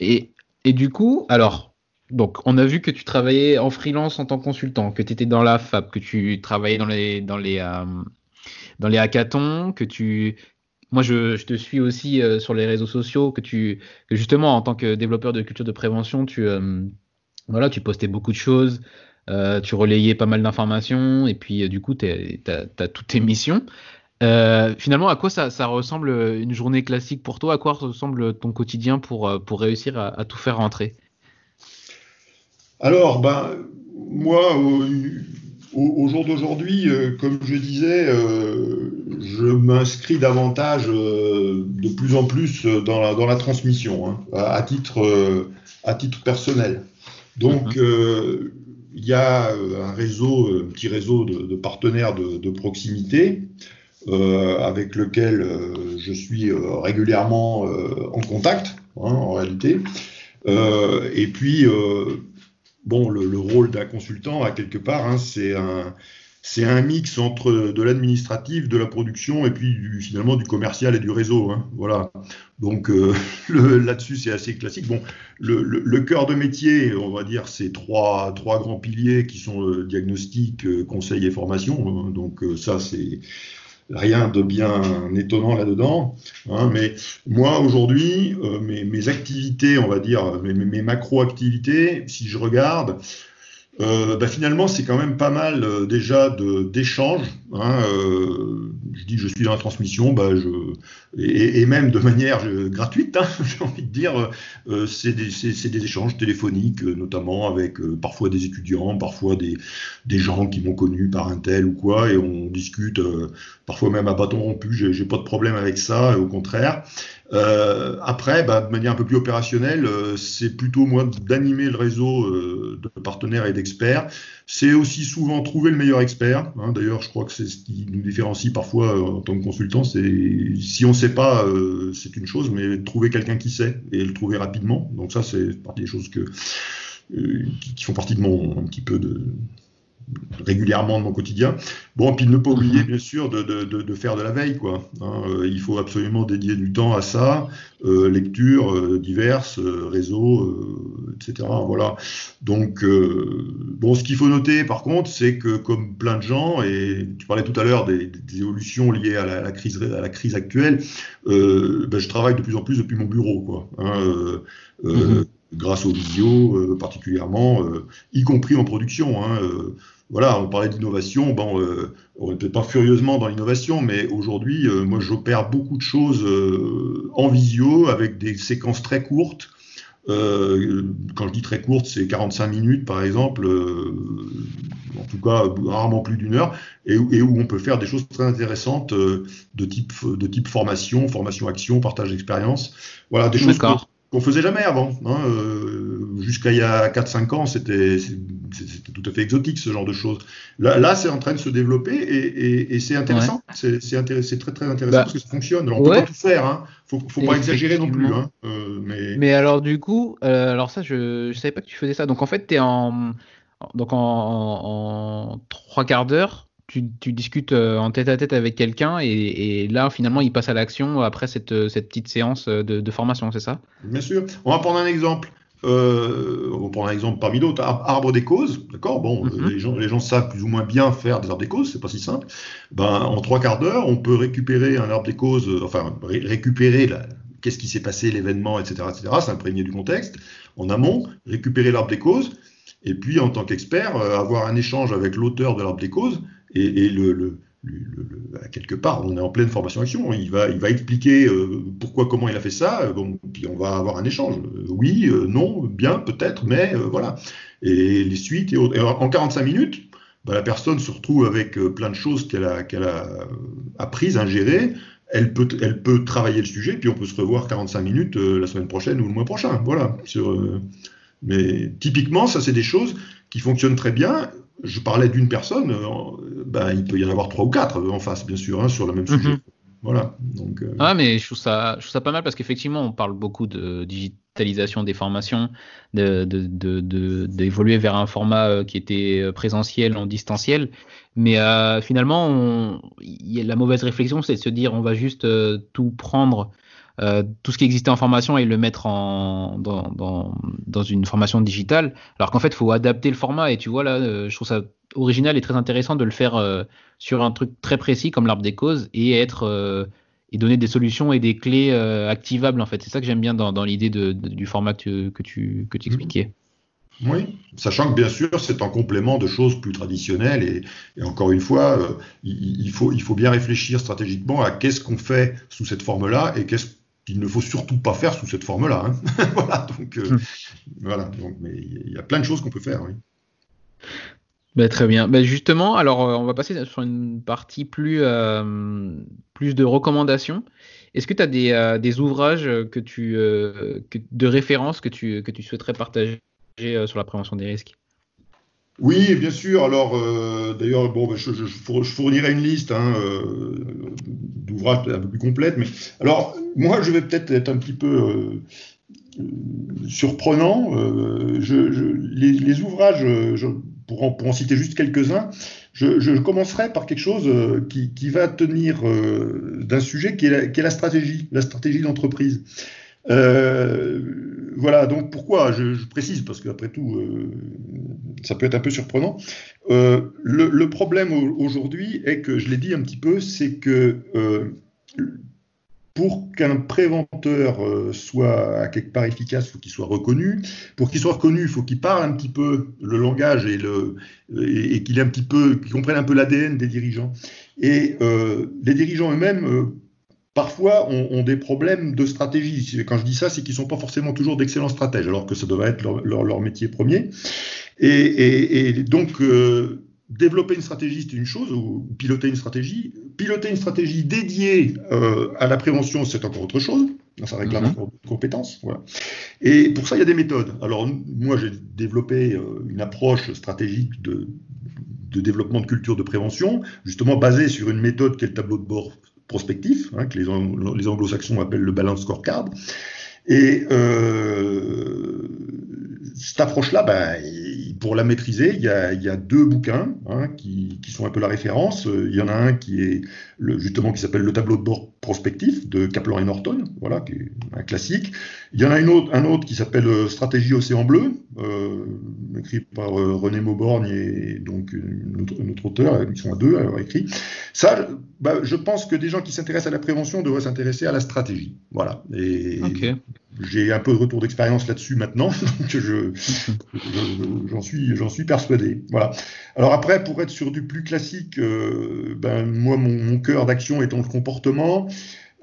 Et et du coup alors donc, on a vu que tu travaillais en freelance en tant que consultant, que tu étais dans la FAB, que tu travaillais dans les, dans les, dans les hackathons, que tu moi, je, te suis aussi euh, sur les réseaux sociaux, que tu, que justement, en tant que développeur de culture de prévention, tu, euh, voilà, tu postais beaucoup de choses, euh, tu relayais pas mal d'informations, et puis du coup, tu as, toutes tes missions. finalement, à quoi ça, ça, ressemble une journée classique pour toi? À quoi ressemble ton quotidien pour, pour réussir à, à tout faire rentrer? Alors, ben, moi, au, jour d'aujourd'hui, euh, comme je disais, euh, je m'inscris davantage euh, de plus en plus dans la, dans la transmission, hein, à, titre, à titre personnel. Donc, mhm. il y a un réseau, un petit réseau de, partenaires de, proximité. avec lequel je suis régulièrement en contact, hein, en réalité. et puis, bon, le, rôle d'un consultant, à quelque part, hein, c'est un c'est un mix entre de l'administratif, de la production et puis finalement du commercial et du réseau. Hein. voilà. Donc euh, *laughs* là-dessus, c'est assez classique. Bon, le, cœur de métier, on va dire, c'est trois, trois grands piliers qui sont euh, diagnostic, euh, conseil et formation. Hein. Donc ça, c'est rien de bien étonnant là-dedans. Hein. mais moi, aujourd'hui, mes, activités, on va dire, mes, macro-activités, si je regarde, euh, bah, finalement, c'est quand même pas mal euh, déjà d'échanges. Hein, euh, je dis je suis dans la transmission, bah, je, et, même de manière euh, gratuite, hein, *laughs* j'ai envie de dire, euh, c'est des, des, échanges téléphoniques, notamment avec parfois des étudiants, parfois des, des gens qui m'ont connu par un tel ou quoi, et on discute, parfois même à bâton rompu, j'ai pas de problème avec ça, au contraire. Euh, après, bah, de manière un peu plus opérationnelle, euh, c'est plutôt moi d'animer le réseau euh, de partenaires et d'experts. C'est aussi souvent trouver le meilleur expert. Hein. D'ailleurs, je crois que c'est ce qui nous différencie parfois euh, en tant que consultant. Si on ne sait pas, c'est une chose, mais trouver quelqu'un qui sait et le trouver rapidement. Donc ça, c'est partie des choses que qui, qui, font partie de mon un petit peu de régulièrement de mon quotidien. Bon, puis ne pas oublier bien sûr de, de, de, faire de la veille, quoi. Hein, euh, il faut absolument dédier du temps à ça, euh, lecture euh, diverses, euh, réseaux, etc. Voilà. Donc, bon, ce qu'il faut noter, par contre, c'est que comme plein de gens, et tu parlais tout à l'heure des, des, évolutions liées à la, la, crise, à la crise actuelle, ben, je travaille de plus en plus depuis mon bureau, quoi. Hein, mhm. grâce aux visio particulièrement, y compris en production. Hein, voilà, on parlait d'innovation. Bon, euh, on n'est peut-être pas furieusement dans l'innovation, mais aujourd'hui, euh, moi, j'opère beaucoup de choses euh, en visio avec des séquences très courtes. quand je dis très courtes, c'est 45 minutes, par exemple, en tout cas, rarement plus d'une heure, et, où on peut faire des choses très intéressantes de type de type formation, formation action, partage d'expérience. Voilà, des choses qu'on faisait jamais avant. Hein, Jusqu'à il y a 4-5 ans, c'était tout à fait exotique ce genre de choses. Là, là c'est en train de se développer et, et, c'est intéressant. C'est très très intéressant bah, parce que ça fonctionne. Alors, on peut pas tout faire, hein. Faut, faut pas exagérer non plus. Hein. Euh, mais... mais... alors du coup, euh, alors ça, je, je savais pas que tu faisais ça. Donc en fait, tu es en donc en, en, trois quarts d'heure. Tu, tu, discutes euh, en tête à tête avec quelqu'un et, et, là finalement il passe à l'action après cette, cette petite séance de, de formation, c'est ça? Bien sûr. On va prendre un exemple. Euh, on prend un exemple parmi d'autres, arbre des causes, d'accord Bon, mhm. les, gens, les gens savent plus ou moins bien faire des arbres des causes, c'est pas si simple. Ben, en trois quarts d'heure, on peut récupérer un arbre des causes, euh, enfin, récupérer qu'est-ce qui s'est passé, l'événement, etc., etc., s'imprégner du contexte en amont, récupérer l'arbre des causes, et puis en tant qu'expert, euh, avoir un échange avec l'auteur de l'arbre des causes et, le quelque part, on est en pleine formation-action. Va, il va expliquer euh, pourquoi, comment il a fait ça. Bon, puis on va avoir un échange. Euh, oui, euh, non, bien, peut-être, mais voilà. Et les suites. Et, en 45 minutes, bah, la personne se retrouve avec plein de choses qu'elle a, a apprises, ingérées. Elle peut, elle peut travailler le sujet, puis on peut se revoir 45 minutes la semaine prochaine ou le mois prochain. Voilà. Mais typiquement, ça, c'est des choses qui fonctionnent très bien je parlais d'une personne, euh, ben, il peut y en avoir trois ou quatre en face, bien sûr, hein, sur le même sujet. Mhm. Voilà. Donc, euh, Ah, mais je trouve, ça, je trouve ça pas mal parce qu'effectivement, on parle beaucoup de digitalisation des formations, d'évoluer de, de, vers un format euh, qui était présentiel en distanciel. Mais finalement, on, y a la mauvaise réflexion, c'est de se dire on va juste tout prendre euh, tout ce qui existait en formation et le mettre en, dans, une formation digitale. Alors qu'en fait, il faut adapter le format. Et tu vois, là, euh, je trouve ça original et très intéressant de le faire euh, sur un truc très précis comme l'arbre des causes et être et donner des solutions et des clés activables. En fait, c'est ça que j'aime bien dans, l'idée du format que, tu, que tu expliquais. Oui, sachant que bien sûr c'est en complément de choses plus traditionnelles et, et encore une fois, il, il, faut, il faut bien réfléchir stratégiquement à qu'est-ce qu'on fait sous cette forme-là et qu'est-ce qu'il ne faut surtout pas faire sous cette forme-là. Hein. *laughs* voilà, donc, euh, hmm. voilà, donc, mais il y a plein de choses qu'on peut faire. Oui. Bah, très bien. Bah, justement, alors euh, on va passer sur une partie plus, euh, plus de recommandations. Est-ce que tu as des, des, ouvrages que tu, que, de référence que tu, que tu souhaiterais partager sur la prévention des risques? Oui, bien sûr. Alors, euh, d'ailleurs, bon, ben, je, fournirai une liste hein, euh, d'ouvrages un peu plus complète. Mais alors, moi, je vais peut-être être un petit peu euh, surprenant. les, ouvrages, pour, en, citer juste quelques-uns, je, commencerai par quelque chose qui, va tenir d'un sujet qui est, la, stratégie, la stratégie d'entreprise. Voilà, donc pourquoi je, précise, parce qu'après tout, ça peut être un peu surprenant. Euh, le, problème aujourd'hui est que, je l'ai dit un petit peu, c'est que euh, pour qu'un préventeur euh, soit à quelque part efficace, il faut qu'il soit reconnu. Pour qu'il soit reconnu, il faut qu'il parle un petit peu le langage et, qu'il comprenne un peu l'ADN des dirigeants. Et les dirigeants eux-mêmes parfois ont, des problèmes de stratégie. Quand je dis ça, c'est qu'ils ne sont pas forcément toujours d'excellents stratèges, alors que ça devrait être leur métier premier. Et, donc, euh, développer une stratégie, c'est une chose, ou piloter une stratégie. Piloter une stratégie dédiée euh, à la prévention, c'est encore autre chose. Ça réclame mhm. encore de compétences. Voilà. Et pour ça, il y a des méthodes. Alors, moi, j'ai développé euh, une approche stratégique de, de, développement de culture de prévention, justement basée sur une méthode qui est le tableau de bord prospectif, hein, que les, anglo-saxons appellent le balance scorecard. Et euh, cette approche-là, ben, pour la maîtriser, il y a, deux bouquins hein, qui, sont un peu la référence. Il y en a un qui est le, justement qui s'appelle Le tableau de bord prospectif de Kaplan et Norton, voilà, qui est un classique. Il y en a une autre, un autre qui s'appelle euh, Stratégie Océan Bleu, euh, écrit par euh, René Mauborgne et donc notre auteur. Ils sont à deux à avoir écrit. Ça, bah, je pense que des gens qui s'intéressent à la prévention devraient s'intéresser à la stratégie. Voilà. Et j'ai un peu de retour d'expérience là-dessus maintenant, *laughs* donc je, j'en suis, j'en suis persuadé. Voilà. Alors après, pour être sur du plus classique, euh, ben moi, mon, cœur d'action étant le comportement.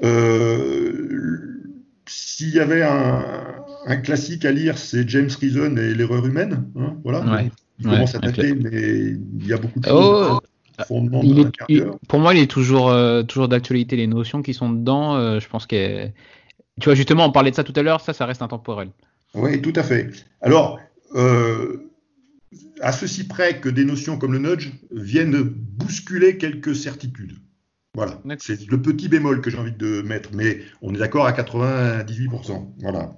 Euh, s'il y avait un, un, classique à lire, c'est James Reason et l'erreur humaine. Hein, voilà. il commence à dater, mais il y a beaucoup de choses. Oh, il pour moi, il est toujours, euh, toujours d'actualité. Les notions qui sont dedans, je pense que tu vois, justement, on parlait de ça tout à l'heure, ça, ça reste intemporel. Oui, tout à fait. Alors, euh, à ceci près que des notions comme le nudge viennent bousculer quelques certitudes. Voilà, c'est le petit bémol que j'ai envie de mettre, mais on est d'accord à 98%. Voilà.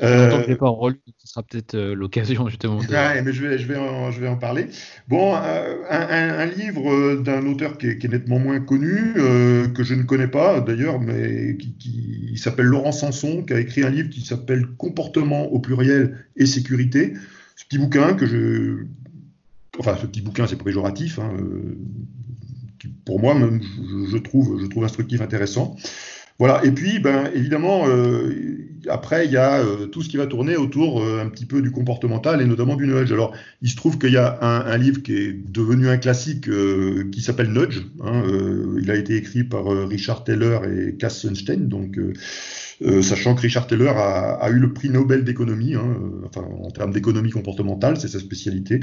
Euh, je pas en relu, ce sera peut-être euh, l'occasion justement. De... mais je vais, je, vais en, je vais en parler. Bon, euh, un, livre d'un auteur qui est, nettement moins connu, que je ne connais pas d'ailleurs, mais qui, qui s'appelle Laurent Sanson, qui a écrit un livre qui s'appelle Comportement au pluriel et sécurité. Ce petit bouquin que je. Enfin, ce petit bouquin, c'est péjoratif. Hein, pour moi, même, je, trouve, je trouve instructif, intéressant. Voilà. Et puis, ben, évidemment, euh, après, il y a euh, tout ce qui va tourner autour euh, un petit peu du comportemental et notamment du nudge. Alors, il se trouve qu'il y a un, livre qui est devenu un classique qui s'appelle Nudge. Hein, il a été écrit par Richard Taylor et Cass Sunstein. Donc, euh, sachant que Richard Taylor a, eu le prix Nobel d'économie, hein, euh, enfin, en termes d'économie comportementale, c'est sa spécialité,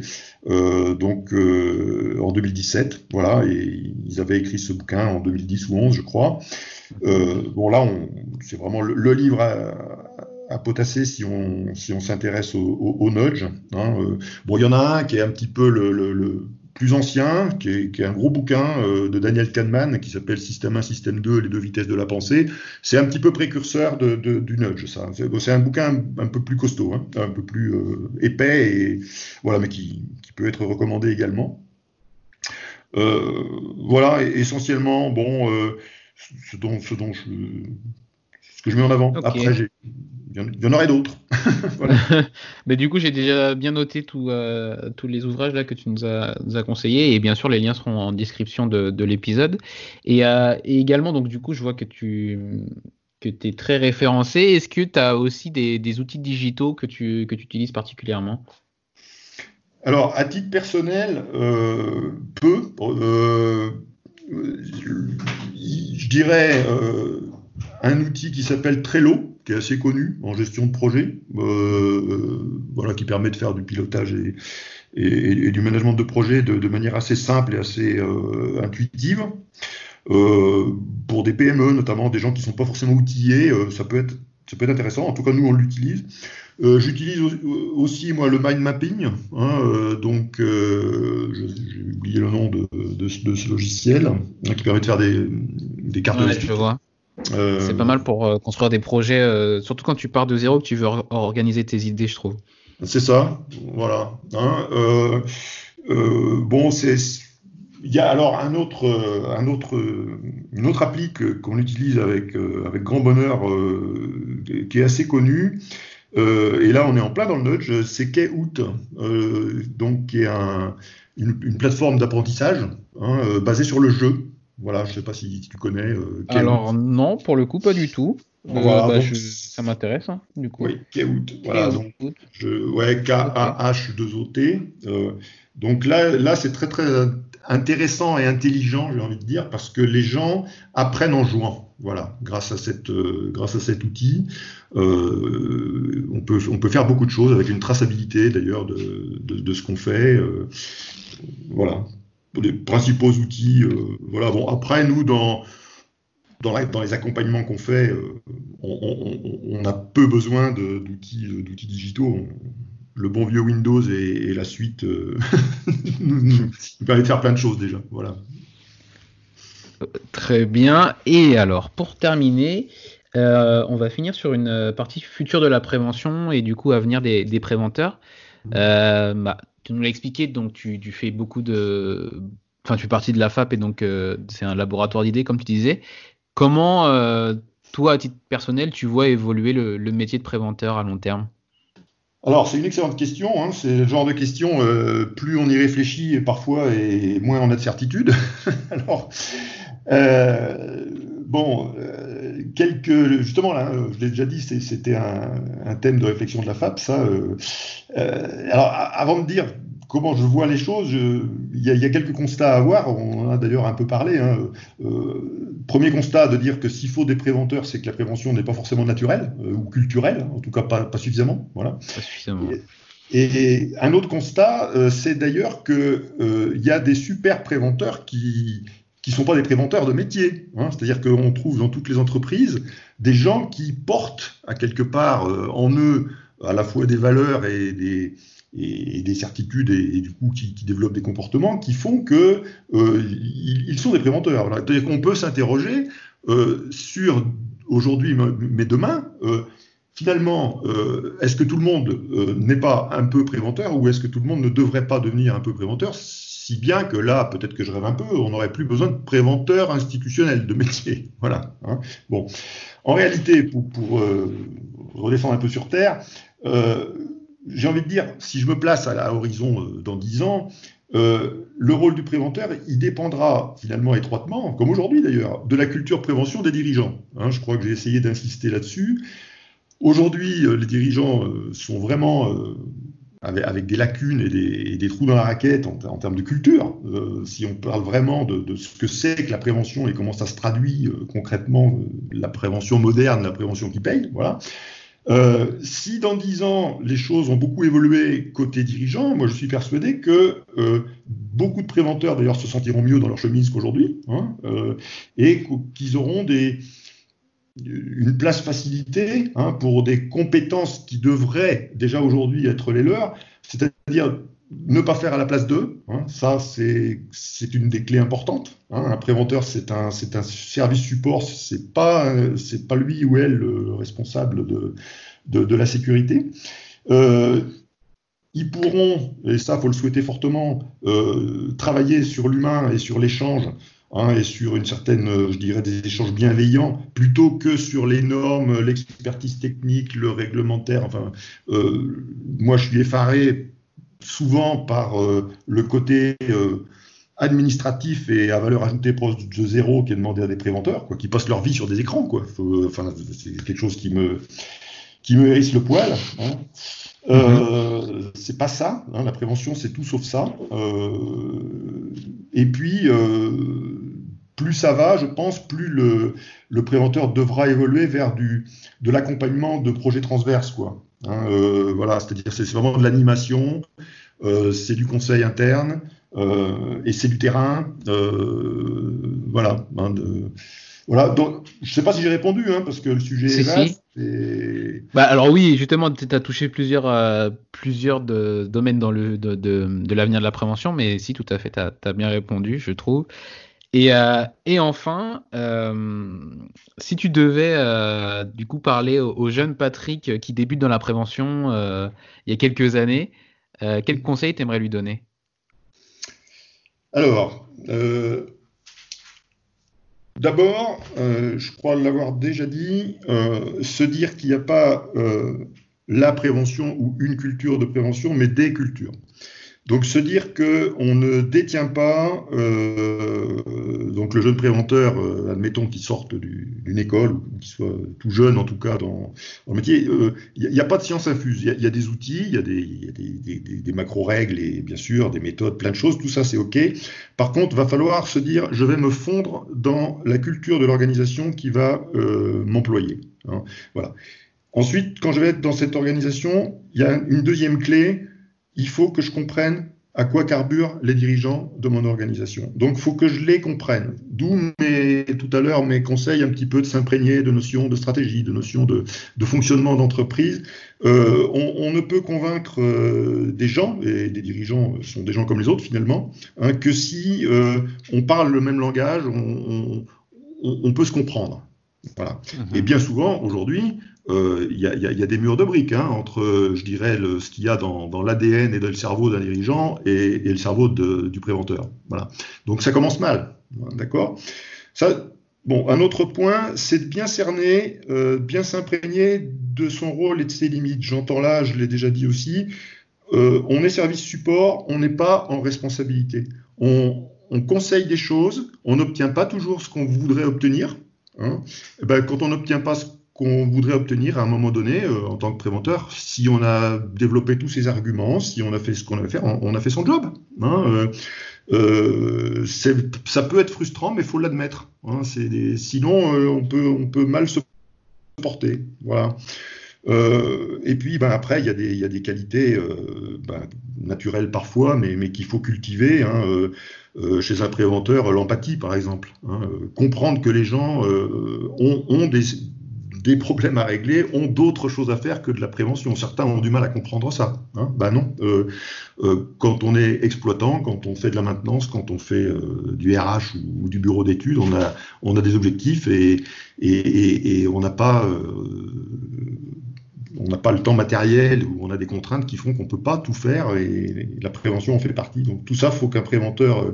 euh, donc en 2017, voilà, et ils avaient écrit ce bouquin en 2010 ou 11, je crois. bon, là, c'est vraiment le, livre à, potasser si on si on s'intéresse au, nudge. Hein, bon, il y en a un qui est un petit peu le plus ancien, qui est, un gros bouquin euh, de Daniel Kahneman qui s'appelle Système 1, Système 2, les deux vitesses de la pensée. C'est un petit peu précurseur de, du nudge, ça. C'est un bouquin un, peu plus costaud, hein, un peu plus euh, épais, et, voilà, mais qui, peut être recommandé également. Euh, voilà, essentiellement, bon, ce dont, ce dont je, ce que je mets en avant. Après, j'ai il y en aurait d'autres. *laughs* *laughs* Mais du coup, j'ai déjà bien noté euh, tous les ouvrages là que tu nous as, conseillés et bien sûr, les liens seront en description de, l'épisode. Euh, et, également, donc du coup, je vois que tu que es très référencé. Est-ce que tu as aussi des, outils digitaux que tu, que tu utilises particulièrement? Alors, à titre personnel, euh, peu. je dirais un outil qui s'appelle Trello qui est assez connu en gestion de projet, euh, voilà, qui permet de faire du pilotage et, et, du management de projet de, manière assez simple et assez euh, intuitive. Euh, pour des PME, notamment des gens qui ne sont pas forcément outillés, ça, peut être, ça peut être intéressant. En tout cas, nous, on l'utilise. J'utilise aussi moi le mind mapping, hein, donc j'ai oublié le nom de, ce logiciel hein, qui permet de faire des, des cartes ouais, je vois. C'est pas mal pour construire des projets, surtout quand tu pars de zéro, que tu veux organiser tes idées, je trouve. C'est ça, voilà. Hein, bon, c'est il y a alors un autre, un autre, une autre appli qu'on utilise avec, avec grand bonheur, qui est assez connue. et là, on est en plein dans le nudge, c'est Kout, euh, donc qui est un, une, plateforme d'apprentissage hein, basée sur le jeu. Voilà, je ne sais pas si, tu connais. alors non, pour le coup, pas du tout. Bah, ça m'intéresse, hein, du coup. Oui, Kout. Voilà, donc, je, ouais, K-A-H-2-O-T. donc là, là c'est très très intéressant et intelligent, j'ai envie de dire, parce que les gens apprennent en jouant. Voilà, grâce à, cette, euh, grâce à cet outil, euh, on, peut, on peut faire beaucoup de choses avec une traçabilité d'ailleurs de, de, ce qu'on fait. Euh, voilà, les principaux outils. voilà, bon, après, nous, dans, dans, dans les accompagnements qu'on fait, on, on, a peu besoin d'outils digitaux le bon vieux Windows et, la suite euh, *laughs* nous, permet de faire plein de choses déjà. Voilà. Très bien. Et alors, pour terminer, euh, on va finir sur une partie future de la prévention et du coup à venir des, préventeurs. Euh, bah, tu nous l'as expliqué, donc tu, fais beaucoup de. Enfin, tu fais partie de la FAP et donc c'est un laboratoire d'idées, comme tu disais. Comment, toi, à titre personnel, tu vois évoluer le métier de préventeur à long terme? Alors, c'est une excellente question. Hein. C'est le genre de question, euh, plus on y réfléchit parfois et moins on a de certitude. *laughs* Alors, euh, bon, euh, quelques, justement, là, je l'ai déjà dit, c'était un, un, thème de réflexion de la FAP, ça. alors, avant de dire comment je vois les choses, il y, a quelques constats à avoir, on en a d'ailleurs un peu parlé. Hein. Euh, premier constat, de dire que s'il faut des préventeurs, c'est que la prévention n'est pas forcément naturelle euh, ou culturelle, en tout cas pas, suffisamment. Voilà. Pas suffisamment. Et, un autre constat, euh, c'est d'ailleurs qu'il y a des super préventeurs qui qui sont pas des préventeurs de métier. Hein. C'est-à-dire qu'on trouve dans toutes les entreprises des gens qui portent à quelque part en eux à la fois des valeurs et des, et, des certitudes et, du coup qui, développent des comportements qui font que euh, ils, sont des préventeurs. C'est-à-dire qu'on peut s'interroger euh, sur aujourd'hui mais demain. Euh, finalement, est-ce que tout le monde n'est pas un peu préventeur ou est-ce que tout le monde ne devrait pas devenir un peu préventeur si bien que là, peut-être que je rêve un peu, on n'aurait plus besoin de préventeurs institutionnels de métier. *laughs* Voilà. Hein. Bon. En réalité, pour, pour redescendre un peu sur Terre, j'ai envie de dire, si je me place à l'horizon euh, dans 10 ans, euh, le rôle du préventeur, il dépendra finalement étroitement, comme aujourd'hui d'ailleurs, de la culture prévention des dirigeants. Hein, je crois que j'ai essayé d'insister là-dessus. Aujourd'hui, euh, les dirigeants sont vraiment avec, des lacunes et des, trous dans la raquette en, termes de culture. si on parle vraiment de, de ce que c'est que la prévention et comment ça se traduit concrètement, la prévention moderne, la prévention qui paye, voilà. Euh, si dans dix ans, les choses ont beaucoup évolué côté dirigeant, moi je suis persuadé que euh, beaucoup de préventeurs d'ailleurs se sentiront mieux dans leur chemise qu'aujourd'hui, hein, euh, et qu'ils auront des, une place facilitée hein, pour des compétences qui devraient déjà aujourd'hui être les leurs, c'est-à-dire ne pas faire à la place d'eux, hein, ça c'est une des clés importantes. Hein. un préventeur c'est un, un service support, c'est pas pas lui ou elle le responsable de, de, la sécurité. Euh, ils pourront, et ça faut le souhaiter fortement, euh, travailler sur l'humain et sur l'échange Hein, et sur une certaine, je dirais, des échanges bienveillants, plutôt que sur les normes, l'expertise technique, le réglementaire. Enfin, euh, moi, je suis effaré souvent par euh, le côté euh, administratif et à valeur ajoutée proche de zéro qui est demandé à des préventeurs, quoi, qui passent leur vie sur des écrans. Quoi. enfin, c'est quelque chose qui me, qui me hérisse le poil. Hein. Euh, c'est pas ça, hein, la prévention c'est tout sauf ça. et puis, plus ça va, je pense, plus le, le préventeur devra évoluer vers du, de l'accompagnement de projets transverses. Quoi. Hein, euh, voilà, c'est-à-dire c'est vraiment de l'animation, euh, c'est du conseil interne euh, et c'est du terrain. voilà. Hein, Voilà, donc je ne sais pas si j'ai répondu, hein, parce que le sujet est vaste. Bah, alors oui, justement, tu as touché plusieurs, euh, plusieurs de, domaines dans le, de, de, de l'avenir de la prévention, mais si, tout à fait, tu as, bien répondu, je trouve. Et, euh, et enfin, euh, si tu devais euh, du coup parler au, au, jeune Patrick qui débute dans la prévention il y a quelques années, quel conseil t'aimerais lui donner? Alors, D'abord, je crois l'avoir déjà dit, se dire qu'il n'y a pas la prévention ou une culture de prévention, mais des cultures. Donc se dire qu'on ne détient pas, euh, donc le jeune préventeur, euh, admettons qu'il sorte d'une école, ou qu'il soit tout jeune en tout cas dans, dans le métier, il euh, n'y a, pas de science infuse. Il y, y, a des outils, il y a, des, des, des, des macro-règles et bien sûr des méthodes, plein de choses, tout ça c'est OK. Par contre, va falloir se dire, je vais me fondre dans la culture de l'organisation qui va euh, m'employer. Hein, voilà. Ensuite, quand je vais être dans cette organisation, il y a une deuxième clé, il faut que je comprenne à quoi carburent les dirigeants de mon organisation. Donc, il faut que je les comprenne. D'où tout à l'heure mes conseils un petit peu de s'imprégner de notions de stratégie, de notions de, de fonctionnement d'entreprise. Euh, on, on, ne peut convaincre euh, des gens, et des dirigeants sont des gens comme les autres finalement, hein, que si euh, on parle le même langage, on, on, on peut se comprendre. Voilà. Mmh. Et bien souvent, aujourd'hui, il euh, y, a, des murs de briques hein, entre, je dirais, ce qu'il y a dans, l'ADN et dans le cerveau d'un dirigeant et, le cerveau du préventeur. Voilà. Donc ça commence mal, d'accord? Ça, Bon, un autre point, c'est de bien cerner, euh, bien s'imprégner de son rôle et de ses limites. J'entends là, je l'ai déjà dit aussi, euh, on est service support, on n'est pas en responsabilité. On, on conseille des choses, on n'obtient pas toujours ce qu'on voudrait obtenir. Hein. Et ben, quand on n'obtient pas ce qu'on voudrait obtenir à un moment donné euh, en tant que préventeur. Si on a développé tous ces arguments, si on a fait ce qu'on avait fait, on, on, a fait son job. Hein, euh, euh, ça peut être frustrant, mais il faut l'admettre. Hein, sinon, on, peut, on peut mal se porter. Voilà. Et puis, ben, après, il y, a des qualités ben, naturelles parfois, mais, mais qu'il faut cultiver. Hein, chez un préventeur, l'empathie, par exemple. Hein, comprendre que les gens ont des, des problèmes à régler ont d'autres choses à faire que de la prévention. Certains ont du mal à comprendre ça. Hein ben non. Euh, euh, quand on est exploitant, quand on fait de la maintenance, quand on fait euh, du RH ou, du bureau d'études, on a, des objectifs et, on n'a pas le temps matériel ou on a des contraintes qui font qu'on peut pas tout faire et la prévention en fait partie. Donc tout ça, faut qu'un préventeur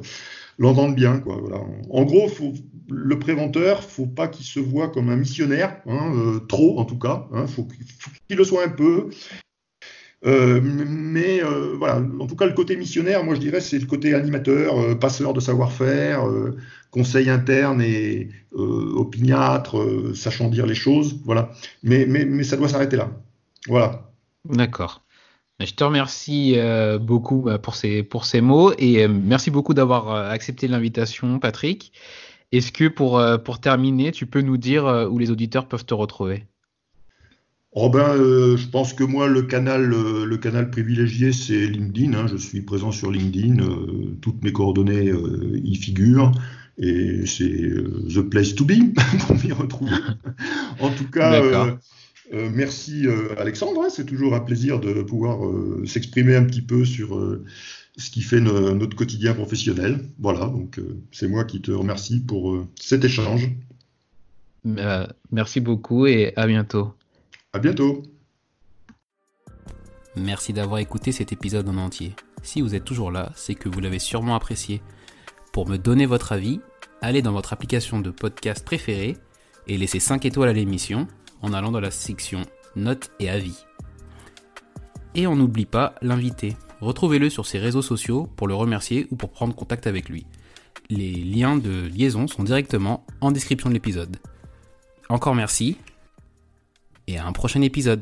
euh, l'entende bien. Quoi, voilà. En gros, faut, le préventeur, faut pas qu'il se voit comme un missionnaire, hein, euh, trop en tout cas. Hein, faut, qu'il le soit un peu. Euh, mais euh, voilà, en tout cas, le côté missionnaire, moi je dirais, c'est le côté animateur, euh, passeur de savoir-faire, euh, conseil interne et opiniâtre, sachant dire les choses. Voilà. Mais, mais, mais ça doit s'arrêter là. Voilà. D'accord. Je te remercie euh, beaucoup pour ces, pour ces mots et euh, merci beaucoup d'avoir accepté l'invitation, Patrick. Est-ce que pour, pour terminer, tu peux nous dire où les auditeurs peuvent te retrouver? Oh ben, euh, je pense que moi, le canal, euh, le canal privilégié, c'est LinkedIn. Hein. Je suis présent sur LinkedIn. Euh, toutes mes coordonnées y figurent. Et c'est the place to be *laughs* pour m'y retrouver. en tout cas, merci Alexandre. Hein. C'est toujours un plaisir de pouvoir s'exprimer un petit peu sur ce qui fait no notre quotidien professionnel. Voilà, donc c'est moi qui te remercie pour cet échange. merci beaucoup et à bientôt. À bientôt. Merci d'avoir écouté cet épisode en entier. Si vous êtes toujours là, c'est que vous l'avez sûrement apprécié. Pour me donner votre avis, allez dans votre application de podcast préférée et laissez 5 étoiles à l'émission en allant dans la section notes et avis. Et on n'oublie pas l'invité. Retrouvez-le sur ses réseaux sociaux pour le remercier ou pour prendre contact avec lui. Les liens de liaison sont directement en description de l'épisode. Encore merci et à un prochain épisode.